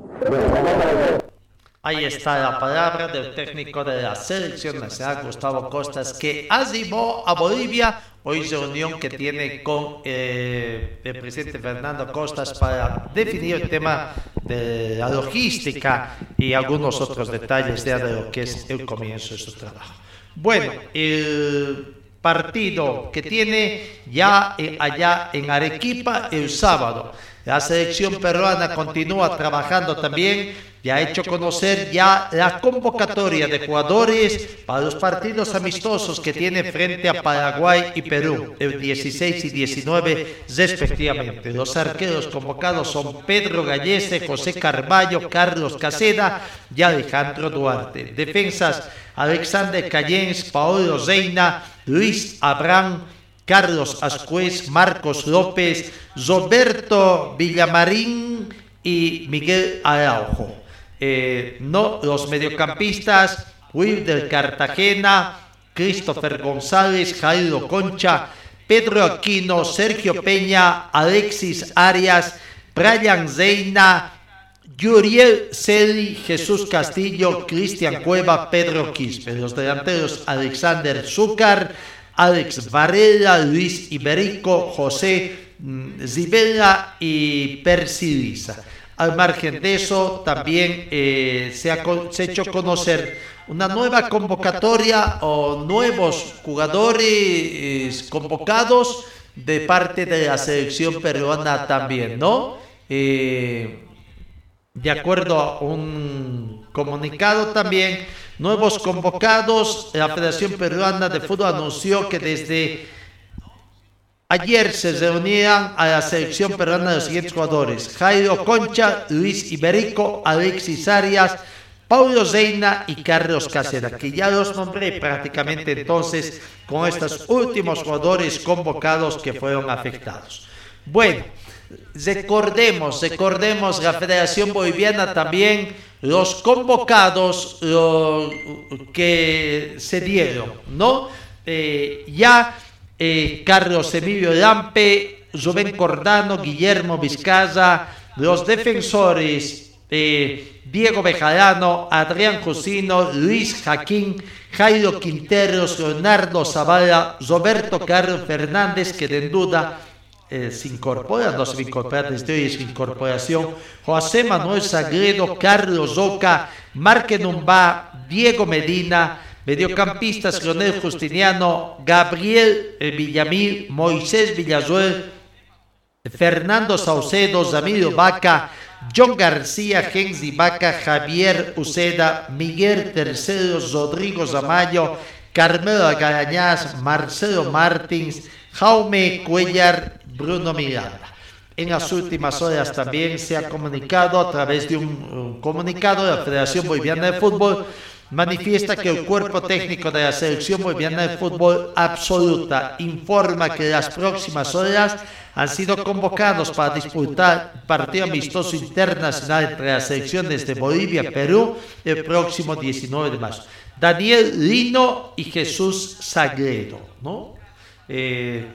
Ahí está la palabra del técnico de la selección nacional, Gustavo Costas, que animó a Bolivia hoy reunión que tiene con eh, el presidente Fernando Costas para definir el tema de la logística y algunos otros detalles de lo que es el comienzo de su trabajo. Bueno, el partido que tiene ya allá en Arequipa el sábado. La selección peruana continúa trabajando también y ha hecho conocer ya la convocatoria de jugadores para los partidos amistosos que tiene frente a Paraguay y Perú, el 16 y 19 respectivamente. Los arqueros convocados son Pedro Gallese, José Carballo, Carlos Caseda y Alejandro Duarte. Defensas Alexander Cayens, Paolo Reina, Luis Abraham, Carlos Ascuez, Marcos López, Roberto Villamarín y Miguel Araujo. Eh, no, los mediocampistas, Will del Cartagena, Christopher González, Jairo Concha, Pedro Aquino, Sergio Peña, Alexis Arias, Brian Zeina, Yuriel Celi, Jesús Castillo, Cristian Cueva, Pedro Quispe. Los delanteros Alexander Zúcar, Alex Varela, Luis Iberico, José Zibela y Persiliza. Al margen de eso, también eh, se, ha, se, ha, hecho conocer una nueva convocatoria o nuevos jugadores eh, convocados de parte de la selección peruana también, ¿no? Eh, de acuerdo a un comunicado también, nuevos convocados, la Federación Peruana de Fútbol anunció que desde ayer se reunían a la selección peruana de los siguientes jugadores, Jairo Concha, Luis Iberico, Alexis Arias, Paulo Zeina y Carlos Casera, que ya los nombré prácticamente entonces con estos últimos jugadores convocados que fueron afectados. Bueno, recordemos, recordemos la Federación Boliviana también los convocados que se dieron, ¿no? Eh, ya eh, Carlos Emilio Lampe, Rubén Cordano, Guillermo Vizcaya, los defensores eh, Diego Bejarano, Adrián Josino, Luis Jaquín, Jairo Quinteros, Leonardo Zavala, Roberto Carlos Fernández, que de duda eh, se incorpora, no se incorpora desde hoy su incorporación, José Manuel Sagredo, Carlos Oca, Marque Numba, Diego Medina, mediocampistas Leonel Justiniano, Gabriel eh, Villamil, Moisés Villazuel, Fernando Saucedo, Zamiro Vaca, John García, Gensi Vaca, Javier Uceda, Miguel Terceros, Rodrigo Zamayo, Carmelo Garañaz, Marcelo Martins, Jaume Cuellar, Bruno Miranda. En las últimas horas también se ha comunicado a través de un, un comunicado de la Federación Boliviana de Fútbol manifiesta que el cuerpo técnico de la selección boliviana de fútbol absoluta informa que las próximas horas han sido convocados para disputar partido amistoso internacional entre las selecciones de Bolivia y Perú el próximo 19 de marzo. Daniel Lino y Jesús Sagredo, ¿no? Eh,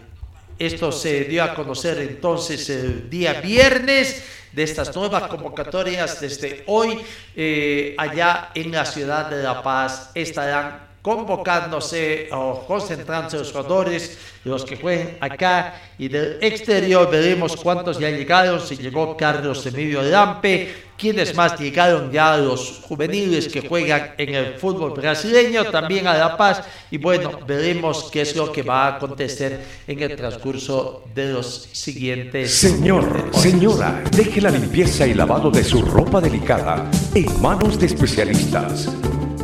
esto se dio a conocer entonces el día viernes de estas nuevas convocatorias desde hoy eh, allá en la ciudad de La Paz. Estarán convocándose o concentrándose los jugadores, los que jueguen acá y del exterior. Veremos cuántos ya llegaron, si llegó Carlos Emilio Lampe, quienes más llegaron ya los juveniles que juegan en el fútbol brasileño, también a La Paz. Y bueno, veremos qué es lo que va a acontecer en el transcurso de los siguientes. Señor, señora, deje la limpieza y lavado de su ropa delicada en manos de especialistas.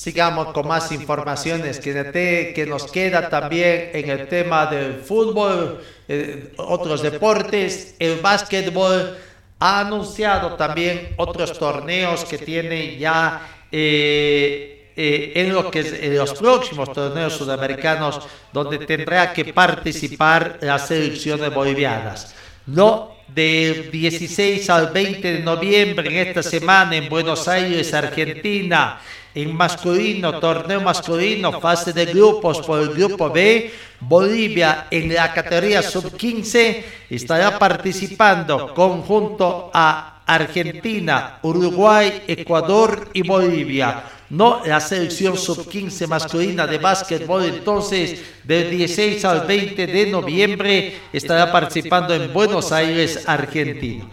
Sigamos con más informaciones que, que nos queda también en el tema del fútbol, eh, otros deportes, el básquetbol ha anunciado también otros torneos que tiene ya eh, eh, en, lo que en los próximos torneos sudamericanos donde tendrá que participar las selecciones bolivianas. No del 16 al 20 de noviembre en esta semana en Buenos Aires, Argentina en masculino, torneo masculino, fase de grupos por el grupo B, Bolivia en la categoría sub-15 estará participando conjunto a Argentina, Uruguay, Ecuador y Bolivia. No la selección sub-15 masculina de básquetbol entonces del 16 al 20 de noviembre estará participando en Buenos Aires, Argentina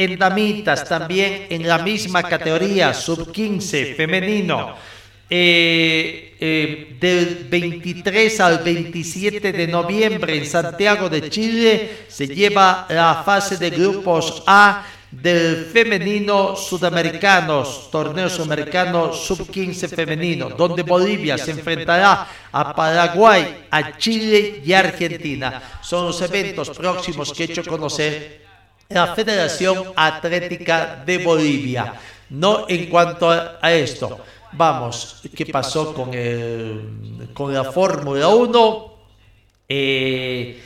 en damitas también en la misma categoría, sub-15 femenino. Eh, eh, del 23 al 27 de noviembre en Santiago de Chile se lleva la fase de grupos A del femenino sudamericanos, torneo sudamericano sub-15 femenino, donde Bolivia se enfrentará a Paraguay, a Chile y Argentina. Son los eventos próximos que he hecho conocer la Federación Atlética de Bolivia. No en cuanto a esto. Vamos, ¿qué pasó con, el, con la Fórmula 1? Eh,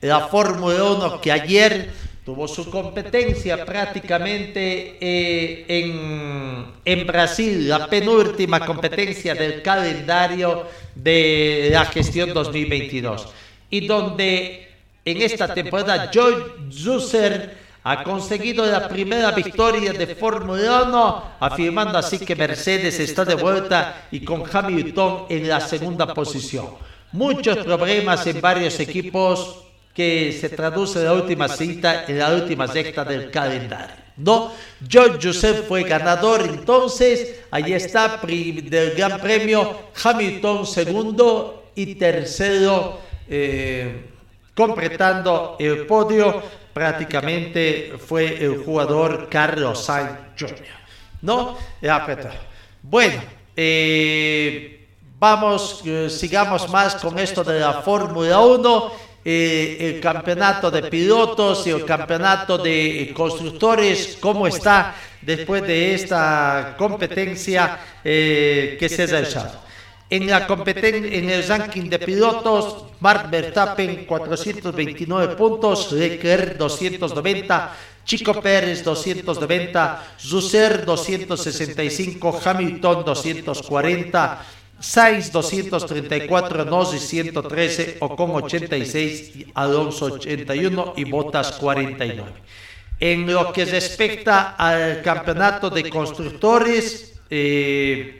la Fórmula 1 que ayer tuvo su competencia prácticamente eh, en, en, Brasil, la penúltima competencia del calendario de la gestión 2022. Y donde en esta temporada George Zusser ha conseguido la primera victoria de Fórmula 1, afirmando así que Mercedes está de vuelta y con Hamilton en la segunda posición. Muchos problemas en varios equipos que se traduce en la última cita, en la última secta del calendario. No, George Joseph fue ganador. entonces, ahí está del Gran Premio, Hamilton segundo y tercero, eh, completando el podio prácticamente fue el jugador Carlos Sainz Jr. ¿No? Bueno, eh, vamos, eh, sigamos más con esto de la Fórmula 1. Eh, el campeonato de pilotos y el campeonato de constructores, cómo está después de esta competencia que se ha realizado. En, el ranking de pilotos, Mark Verstappen 429 puntos, Leclerc 290, Chico Pérez 290, Zuser 265, Hamilton 240, Sainz 234, Nossi 113, Ocon 86, Alonso 81 y Bottas 49. En lo que respecta al campeonato de constructores, eh,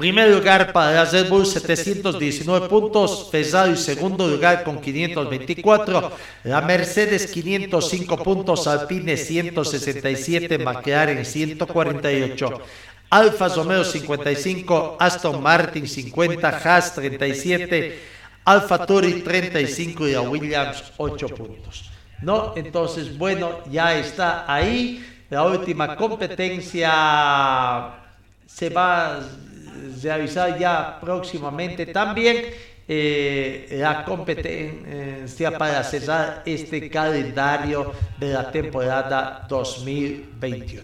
Primer lugar para Red Bull 719 puntos, Ferrari segundo lugar con 524, la Mercedes 505 puntos, Alpine 167, McLaren 148, Alfa Romeo 55, Aston Martin 50, Haas 37, Alfa Tauri 35 y a Williams 8 puntos. ¿No? Entonces, bueno, ya está ahí. La última competencia se va realizar ya próximamente también. Eh, la competencia para cesar este calendario de la temporada 2021.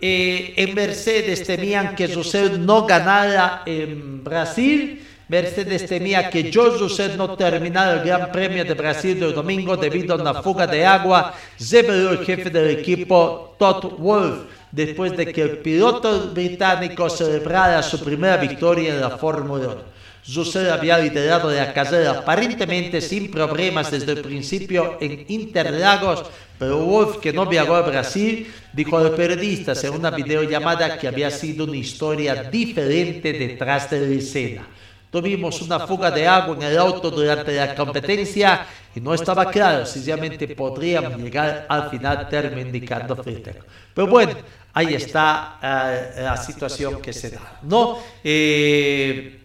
Eh, en Mercedes temían que José no ganara en Brasil. Mercedes temía que George Russell no terminara el Gran Premio de Brasil del domingo debido a una fuga de agua, reveló el jefe del equipo Todd Wolf después de que el piloto británico celebrara su primera victoria en la Fórmula 1. Russell había liderado la carrera aparentemente sin problemas desde el principio en Interlagos, pero Wolf, que no viajó a Brasil, dijo a los periodistas en una videollamada que había sido una historia diferente detrás de la escena. Tuvimos una fuga de agua en el auto durante la competencia y no estaba claro si realmente podríamos llegar al final, terminó indicando Fritter. Pero bueno, ahí está uh, la situación que se da. ¿no? Eh,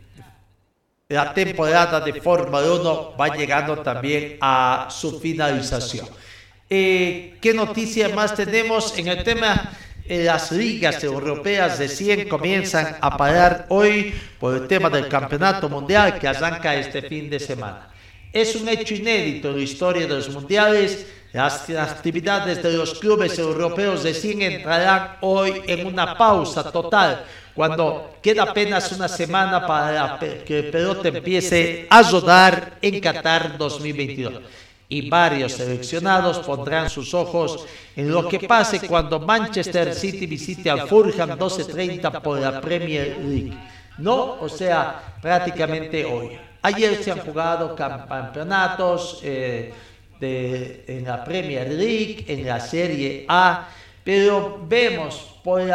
la temporada de Fórmula 1 va llegando también a su finalización. Eh, ¿Qué noticias más tenemos en el tema? Las ligas europeas de 100 comienzan a parar hoy por el tema del campeonato mundial que arranca este fin de semana. Es un hecho inédito en la historia de los mundiales. Las actividades de los clubes europeos de 100 entrarán hoy en una pausa total cuando queda apenas una semana para que el pelota empiece a rodar en Qatar 2022 y varios seleccionados pondrán sus ojos en lo que pase cuando Manchester City visite al Fulham 12.30 por la Premier League. No, o sea, prácticamente hoy. Ayer se han jugado campeonatos eh, de, en la Premier League, en la Serie A, pero vemos por el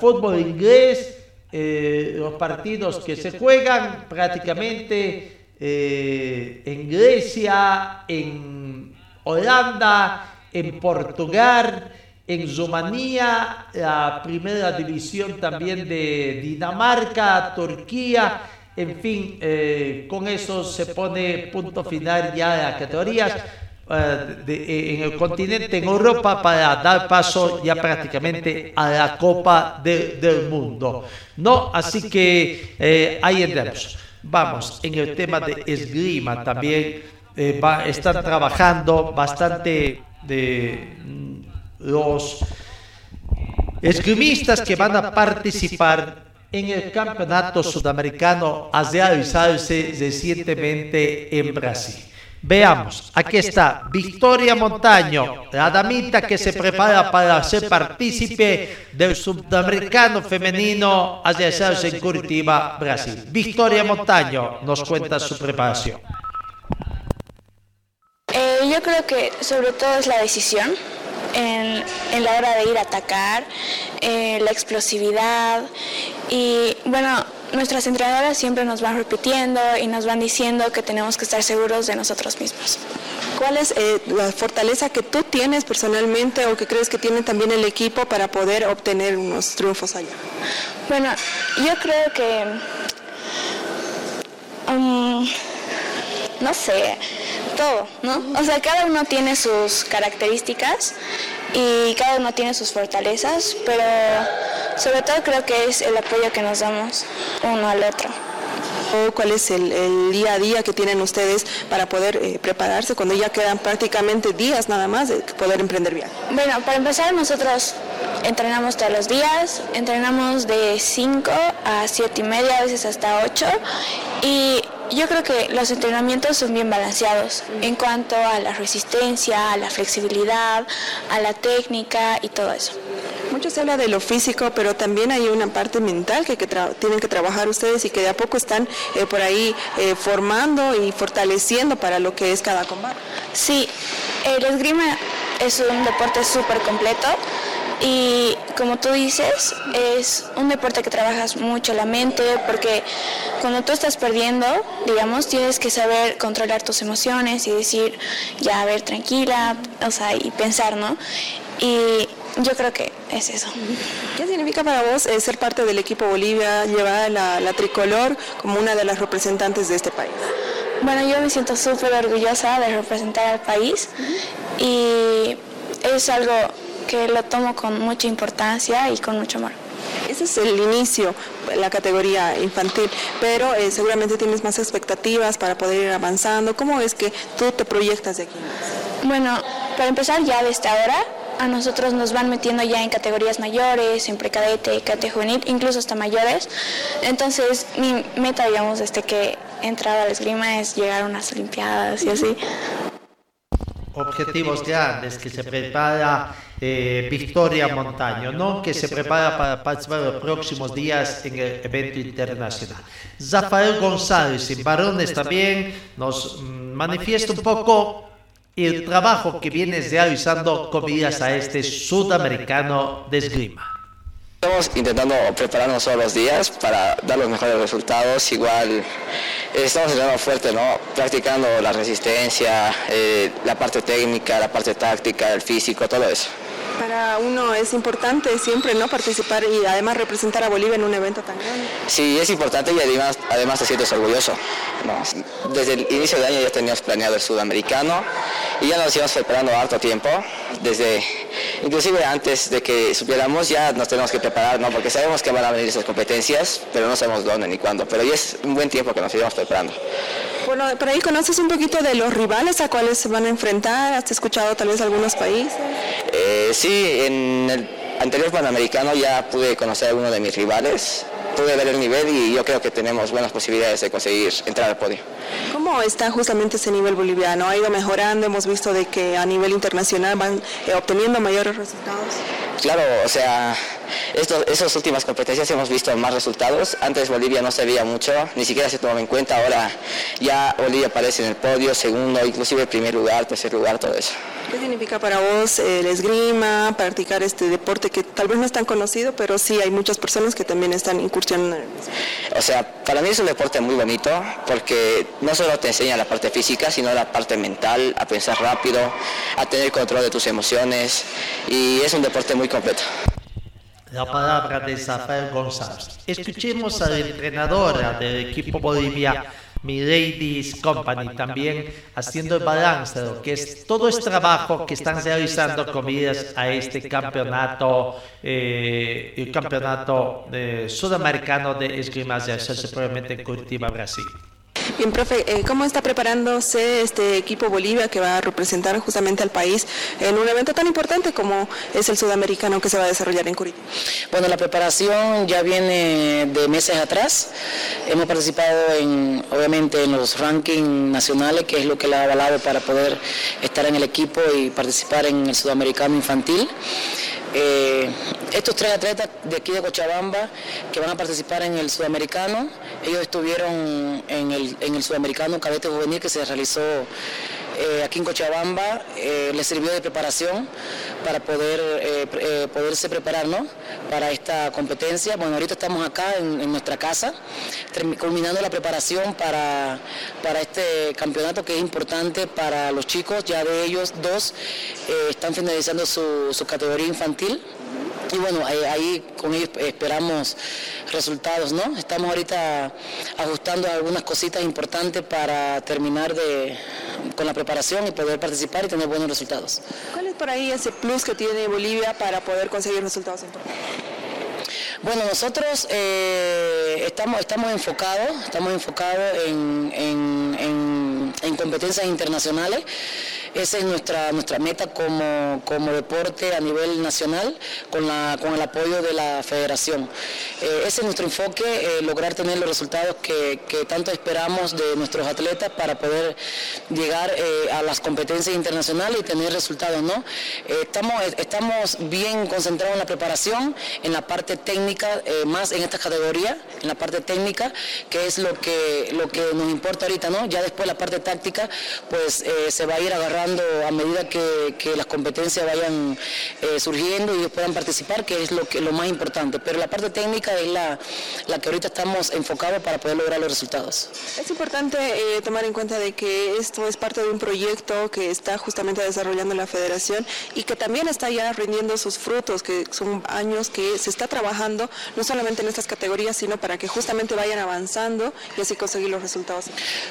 fútbol inglés eh, los partidos que se juegan prácticamente eh, en Grecia, en Holanda, en Portugal, en Rumanía, la primera división también de Dinamarca, Turquía, en fin, eh, con eso se pone punto final ya a las categorías. Eh, en el continente, en Europa, para dar paso ya prácticamente a la Copa del Mundo. ¿no? Así que ahí andamos. Vamos, en el tema de esgrima también eh, están trabajando bastante de los esgrimistas que van a participar en el campeonato sudamericano a realizarse recientemente en Brasil. Veamos, aquí está Victoria Montaño, la damita que se prepara para ser partícipe del sudamericano femenino a realizarse en Curitiba, Brasil. Victoria Montaño nos cuenta su preparación. Eh, yo creo que sobre todo es la decisión en, la hora de ir a atacar, eh, la explosividad y bueno, nuestras entrenadoras siempre nos van repitiendo y nos van diciendo que tenemos que estar seguros de nosotros mismos. ¿Cuál es eh, la fortaleza que tú tienes personalmente o que crees que tiene también el equipo para poder obtener unos triunfos allá? Bueno, yo creo que, um, no sé, todo, ¿no? O sea, cada uno tiene sus características y cada uno tiene sus fortalezas, pero sobre todo creo que es el apoyo que nos damos uno al otro. ¿Cuál es el, día a día que tienen ustedes para poder eh, prepararse cuando ya quedan prácticamente días nada más de poder emprender bien? Bueno, para empezar nosotros entrenamos todos los días, entrenamos de 5 a 7 y media, a veces hasta 8 y yo creo que los entrenamientos son bien balanceados en cuanto a la resistencia, a la flexibilidad, a la técnica y todo eso. Mucho se habla de lo físico, pero también hay una parte mental que, tienen que trabajar ustedes y que de a poco están eh, por ahí eh, formando y fortaleciendo para lo que es cada combate. Sí, el esgrima es un deporte súper completo y como tú dices, es un deporte que trabajas mucho la mente porque cuando tú estás perdiendo, digamos, tienes que saber controlar tus emociones y decir, ya, a ver, tranquila, o sea, y pensar, ¿no? Y yo creo que es eso. ¿Qué significa para vos eh, ser parte del equipo Bolivia, llevar la, la tricolor como una de las representantes de este país? Bueno, yo me siento súper orgullosa de representar al país y es algo que lo tomo con mucha importancia y con mucho amor. Ese es el inicio, la categoría infantil, pero eh, seguramente tienes más expectativas para poder ir avanzando. ¿Cómo es que tú te proyectas de aquí? Bueno, para empezar ya desde ahora a nosotros nos van metiendo ya en categorías mayores, en precadete, cadete juvenil, incluso hasta mayores. Entonces mi meta, digamos, desde que he entrado a la esgrima es llegar a unas olimpiadas y así. Objetivos grandes que se prepara eh, Victoria Montaño, ¿no? que se prepara para participar los próximos días en el evento internacional. Zafael González, en varones también, nos mm, manifiesta un poco el trabajo que vienes realizando con miras a este sudamericano de esgrima. Estamos intentando prepararnos todos los días para dar los mejores resultados. Igual eh, estamos entrenando fuerte, ¿no? Practicando la resistencia, eh, la parte técnica, la parte táctica, el físico, todo eso. Para uno es importante siempre no participar y además representar a Bolivia en un evento tan grande. Sí, es importante y además, además te sientes orgulloso. Desde el inicio de año ya teníamos planeado el sudamericano y ya nos íbamos preparando harto tiempo. Desde, inclusive antes de que supiéramos ya nos tenemos que preparar, ¿no? porque sabemos que van a venir esas competencias, pero no sabemos dónde ni cuándo. Pero ya es un buen tiempo que nos íbamos preparando. Bueno, por ahí conoces un poquito de los rivales a cuáles se van a enfrentar, ¿has escuchado tal vez algunos países? Eh, sí, en el anterior Panamericano ya pude conocer a uno de mis rivales, pude ver el nivel y yo creo que tenemos buenas posibilidades de conseguir entrar al podio. ¿Cómo está justamente ese nivel boliviano? ¿Ha ido mejorando? Hemos visto de que a nivel internacional van eh, obteniendo mayores resultados. Claro, o sea, estos, esas últimas competencias hemos visto más resultados. Antes Bolivia no se veía mucho, ni siquiera se tomaba en cuenta. Ahora ya Bolivia aparece en el podio, segundo, inclusive primer lugar, tercer lugar, todo eso. ¿Qué significa para vos el esgrima, practicar este deporte que tal vez no es tan conocido, pero sí hay muchas personas que también están incursionando en O sea, para mí es un deporte muy bonito porque no solo te enseña la parte física, sino la parte mental, a pensar rápido, a tener control de tus emociones y es un deporte muy completo. La palabra de Zafael González. Escuchemos a la entrenadora del equipo Bolivia, mi Ladies Company, también haciendo el balance de lo que es todo este trabajo que están realizando con miras a este campeonato, eh, el campeonato sudamericano de esgrima de hacerse probablemente en Curitiba, Brasil. Bien, profe, eh, ¿cómo está preparándose este equipo Bolivia que va a representar justamente al país en un evento tan importante como es el sudamericano que se va a desarrollar en Curitiba? Bueno, la preparación ya viene de meses atrás. Hemos participado en, obviamente, en los rankings nacionales, que es lo que le ha avalado para poder estar en el equipo y participar en el sudamericano infantil. Eh, estos tres atletas de aquí de Cochabamba que van a participar en el sudamericano, ellos estuvieron en el, en el sudamericano cadete juvenil que se realizó eh, aquí en Cochabamba eh, les sirvió de preparación para poder eh, poderse preparar para esta competencia. Bueno, ahorita estamos acá en, nuestra casa, culminando la preparación para, para este campeonato que es importante para los chicos, ya de ellos dos están finalizando su categoría infantil y bueno, ahí, con ellos esperamos resultados, ¿no? Estamos ahorita ajustando algunas cositas importantes para terminar de, con la preparación y poder participar y tener buenos resultados. ¿Cuál es por ahí ese plus que tiene Bolivia para poder conseguir resultados importantes? Bueno, nosotros eh, estamos, estamos enfocados, estamos enfocados en, en competencias internacionales. Esa es nuestra, nuestra meta como, deporte a nivel nacional con, la, con el apoyo de la federación. Eh, ese es nuestro enfoque, eh, lograr tener los resultados que, tanto esperamos de nuestros atletas para poder llegar eh, a las competencias internacionales y tener resultados. ¿no? estamos, estamos bien concentrados en la preparación, en la parte técnica, más en esta categoría, en la parte técnica, que es lo que, lo que nos importa ahorita. ¿no? Ya después la parte táctica, pues se va a ir agarrando trabajando a medida que, las competencias vayan eh, surgiendo y ellos puedan participar, que es lo, que, lo más importante. Pero la parte técnica es la, la que ahorita estamos enfocados para poder lograr los resultados. Es importante eh, tomar en cuenta de que esto es parte de un proyecto que está justamente desarrollando la federación y que también está ya rindiendo sus frutos, que son años que se está trabajando no solamente en estas categorías, sino para que justamente vayan avanzando y así conseguir los resultados.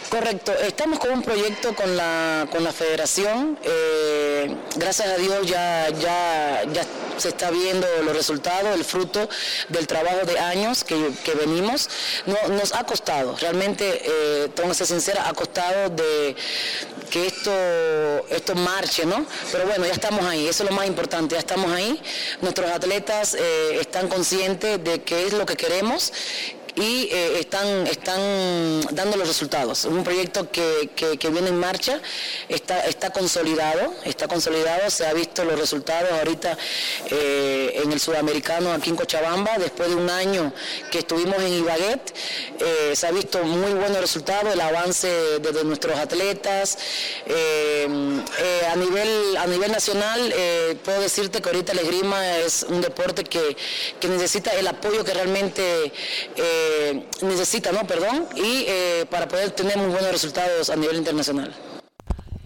Correcto, estamos con un proyecto con la, con la federación, eh, gracias a Dios ya, ya, ya se está viendo los resultados, el fruto del trabajo de años que, venimos. nos ha costado, realmente, eh, tengo que ser sincera, ha costado de que esto, esto marche, ¿no? Pero bueno, ya estamos ahí, eso es lo más importante, ya estamos ahí. Nuestros atletas eh, están conscientes de qué es lo que queremos y eh, están, están dando los resultados. Un proyecto que, que, viene en marcha, está, está consolidado, está consolidado, se ha visto los resultados ahorita eh, en el sudamericano aquí en Cochabamba, después de un año que estuvimos en Ibaguet, eh, se ha visto muy buenos resultados, el avance de, nuestros atletas. a, nivel, a nivel nacional, puedo decirte que ahorita el esgrima es un deporte que, que necesita el apoyo que realmente necesita, ¿no? Perdón, y eh, para poder tener muy buenos resultados a nivel internacional.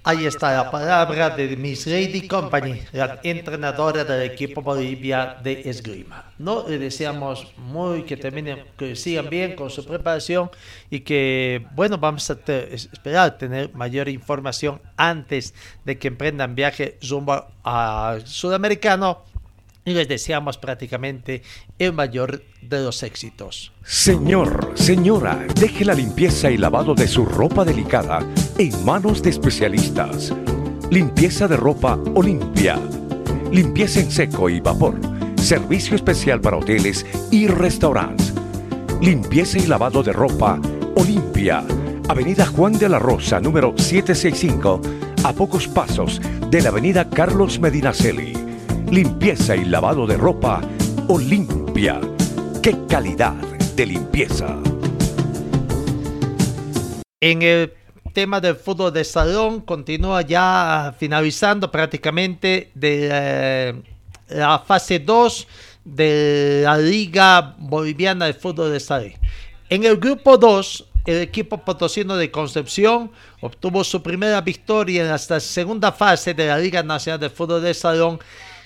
Ahí está la palabra de Miss Lady Company, la entrenadora del equipo Bolivia de esgrima. No le deseamos muy que terminen, que sigan bien con su preparación y que, bueno, vamos a esperar tener mayor información antes de que emprendan viaje rumbo a Sudamericano y les deseamos prácticamente el mayor de los éxitos. Señor, señora, deje la limpieza y lavado de su ropa delicada en manos de especialistas. Limpieza de ropa Olimpia. Limpieza en seco y vapor. Servicio especial para hoteles y restaurantes. Limpieza y lavado de ropa Olimpia. Avenida Juan de la Rosa, número 765, a pocos pasos de la Avenida Carlos Medinaceli limpieza y lavado de ropa Olimpia. ¡Qué calidad de limpieza! En el tema del fútbol de salón continúa ya finalizando prácticamente de eh, la, fase 2 de la Liga Boliviana de Fútbol de Salón. En el grupo 2, el equipo potosino de Concepción obtuvo su primera victoria en la segunda fase de la Liga Nacional de Fútbol de Salón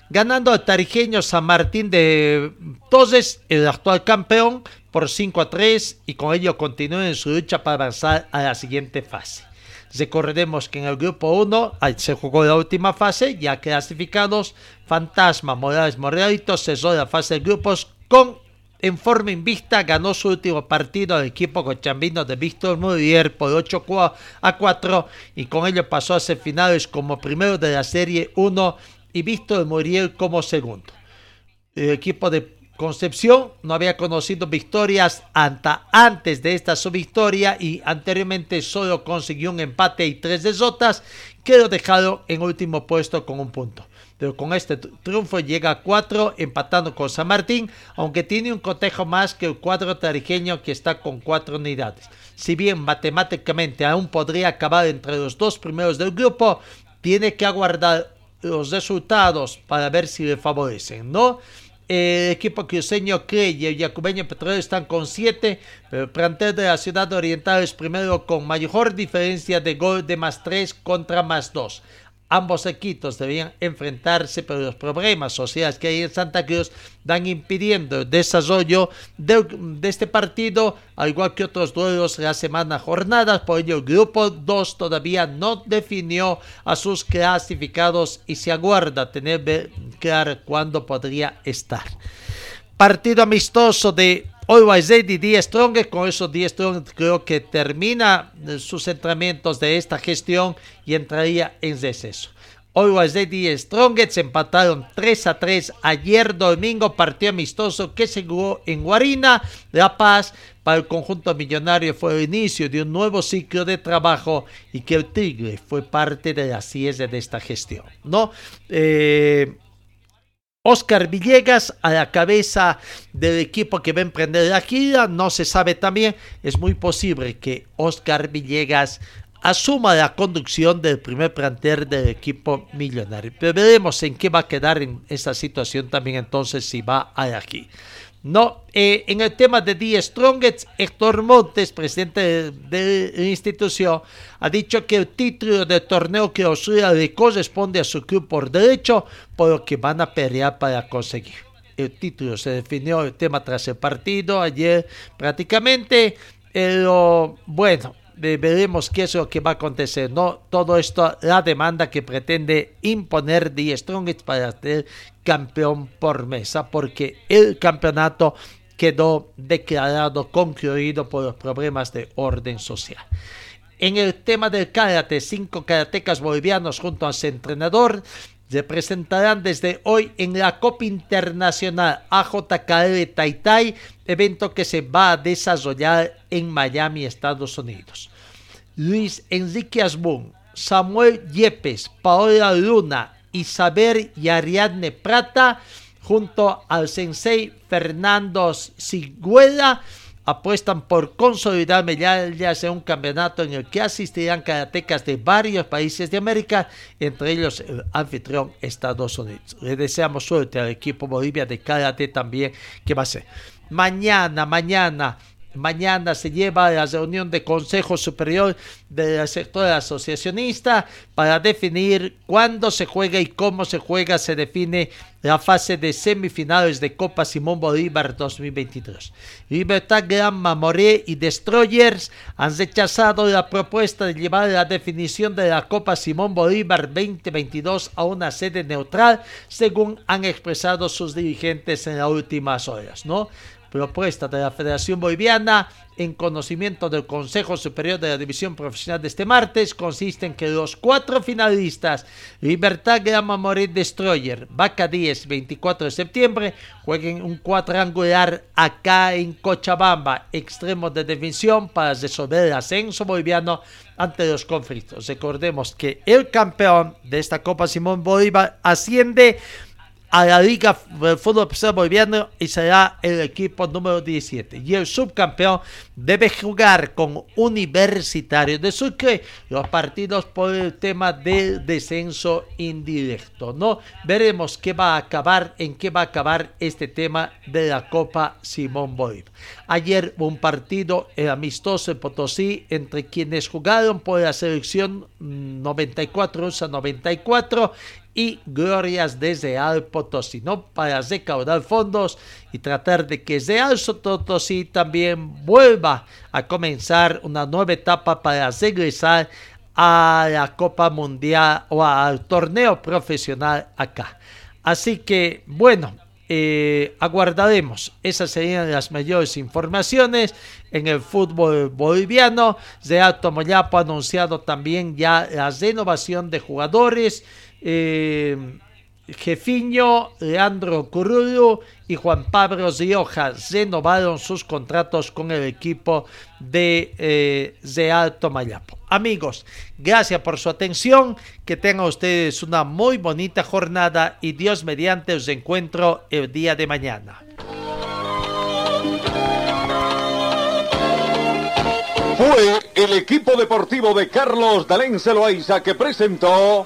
ganando al tarijeño San Martín de Toses, el actual campeón, por 5 a 3 y con ello continúa en su lucha para avanzar a la siguiente fase. Recordemos que en el grupo 1 se jugó la última fase, ya clasificados Fantasma, Morales, Morrealito, cesó la fase de grupos con en forma invicta ganó su último partido al equipo cochambino de Víctor Murier por 8 a 4 y con ello pasó a finales como primero de la serie 1 y Víctor Muriel como segundo. El equipo de Concepción no había conocido victorias antes de esta su victoria y anteriormente solo consiguió un empate y tres derrotas que lo dejaron en último puesto con un punto. Pero con este triunfo llega a cuatro empatando con San Martín, aunque tiene un cotejo más que el cuadro tarijeño que está con cuatro unidades. Si bien matemáticamente aún podría acabar entre los dos primeros del grupo, tiene que aguardar los resultados para ver si le favorecen, ¿no? El equipo cruceño cree y el yacubeño están con 7, pero el plantel de la ciudad oriental es primero con mayor diferencia de gol de más 3 contra más 2. Ambos equipos debían enfrentarse, pero los problemas sociales que hay en Santa Cruz dan impidiendo el desarrollo de, este partido, al igual que otros duelos la semana jornadas. Por ello, el grupo 2 todavía no definió a sus clasificados y se aguarda tener claro cuándo podría estar. Partido amistoso de Always Ready 10 Strong, con esos 10 Strong creo que termina sus entrenamientos de esta gestión y entraría en receso. Always Ready se empataron 3 a 3 ayer domingo, partido amistoso que se jugó en Guarina, La Paz. Para el conjunto millonario fue el inicio de un nuevo ciclo de trabajo y que el Tigre fue parte de la cierre de esta gestión. ¿no? Eh, Oscar Villegas a la cabeza del equipo que va a emprender la gira. No se sabe también, es muy posible que Oscar Villegas asuma la conducción del primer plantel del equipo millonario. Pero veremos en qué va a quedar en esta situación también entonces si va a aquí. No, eh, en el tema de The Strongest, Héctor Montes, presidente de, la institución, ha dicho que el título del torneo que clausura le corresponde a su club por derecho, por lo que van a pelear para conseguir. El título se definió el tema tras el partido ayer prácticamente. Pero bueno, veremos qué es lo que va a acontecer. No todo esto, la demanda que pretende imponer The Strongest para ser campeón por mesa, porque el campeonato quedó declarado concluido por los problemas de orden social. En el tema del karate, cinco karatecas bolivianos junto a su entrenador se presentarán desde hoy en la Copa Internacional AJKL Taitai, evento que se va a desarrollar en Miami, Estados Unidos. Luis Enrique Asbun, Samuel Yepes, Paola Luna, Isabel y Ariadne Prata, junto al sensei Fernando Sigüela, apuestan por consolidar medallas en un campeonato en el que asistirán karatecas de varios países de América, entre ellos el anfitrión Estados Unidos. Le deseamos suerte al equipo Bolivia de karate también, que va a ser mañana, mañana Mañana se lleva la reunión de Consejo Superior del sector asociacionista para definir cuándo se juega y cómo se juega. Se define la fase de semifinales de Copa Simón Bolívar 2023. Libertad Granma, Moré y Destroyers han rechazado la propuesta de llevar la definición de la Copa Simón Bolívar 2022 a una sede neutral, según han expresado sus dirigentes en las últimas horas, ¿no? Propuesta de la Federación Boliviana en conocimiento del Consejo Superior de la División Profesional de este martes consiste en que los cuatro finalistas, Libertad Grama Moret Destroyer, Vaca 10, 24 de septiembre, jueguen un cuadrangular acá en Cochabamba, extremo de definición para resolver el ascenso boliviano ante los conflictos. Recordemos que el campeón de esta Copa Simón Bolívar asciende a la Liga del Fútbol Boliviano y será el equipo número 17. Y el subcampeón debe jugar con Universitario de Sucre los partidos por el tema del descenso indirecto. ¿no? Veremos qué va a acabar, en qué va a acabar este tema de la Copa Simón Bolívar. Ayer un partido amistoso en Potosí entre quienes jugaron por la selección 94 USA 94 y glorias desde Al Potosí, ¿no? Para recaudar fondos y tratar de que Real Potosí también vuelva a comenzar una nueva etapa para regresar a la Copa Mundial o al torneo profesional acá. Así que, bueno, eh, aguardaremos. Esas serían las mayores informaciones en el fútbol boliviano. Real Tomoyapo ha anunciado también ya la renovación de jugadores eh, Jefiño, Leandro Curullo y Juan Pablo Rioja renovaron sus contratos con el equipo de eh, Real Tomayapo. Amigos, gracias por su atención, que tengan ustedes una muy bonita jornada y Dios mediante os encuentro el día de mañana. Fue el equipo deportivo de Carlos Dalén Celoaiza que presentó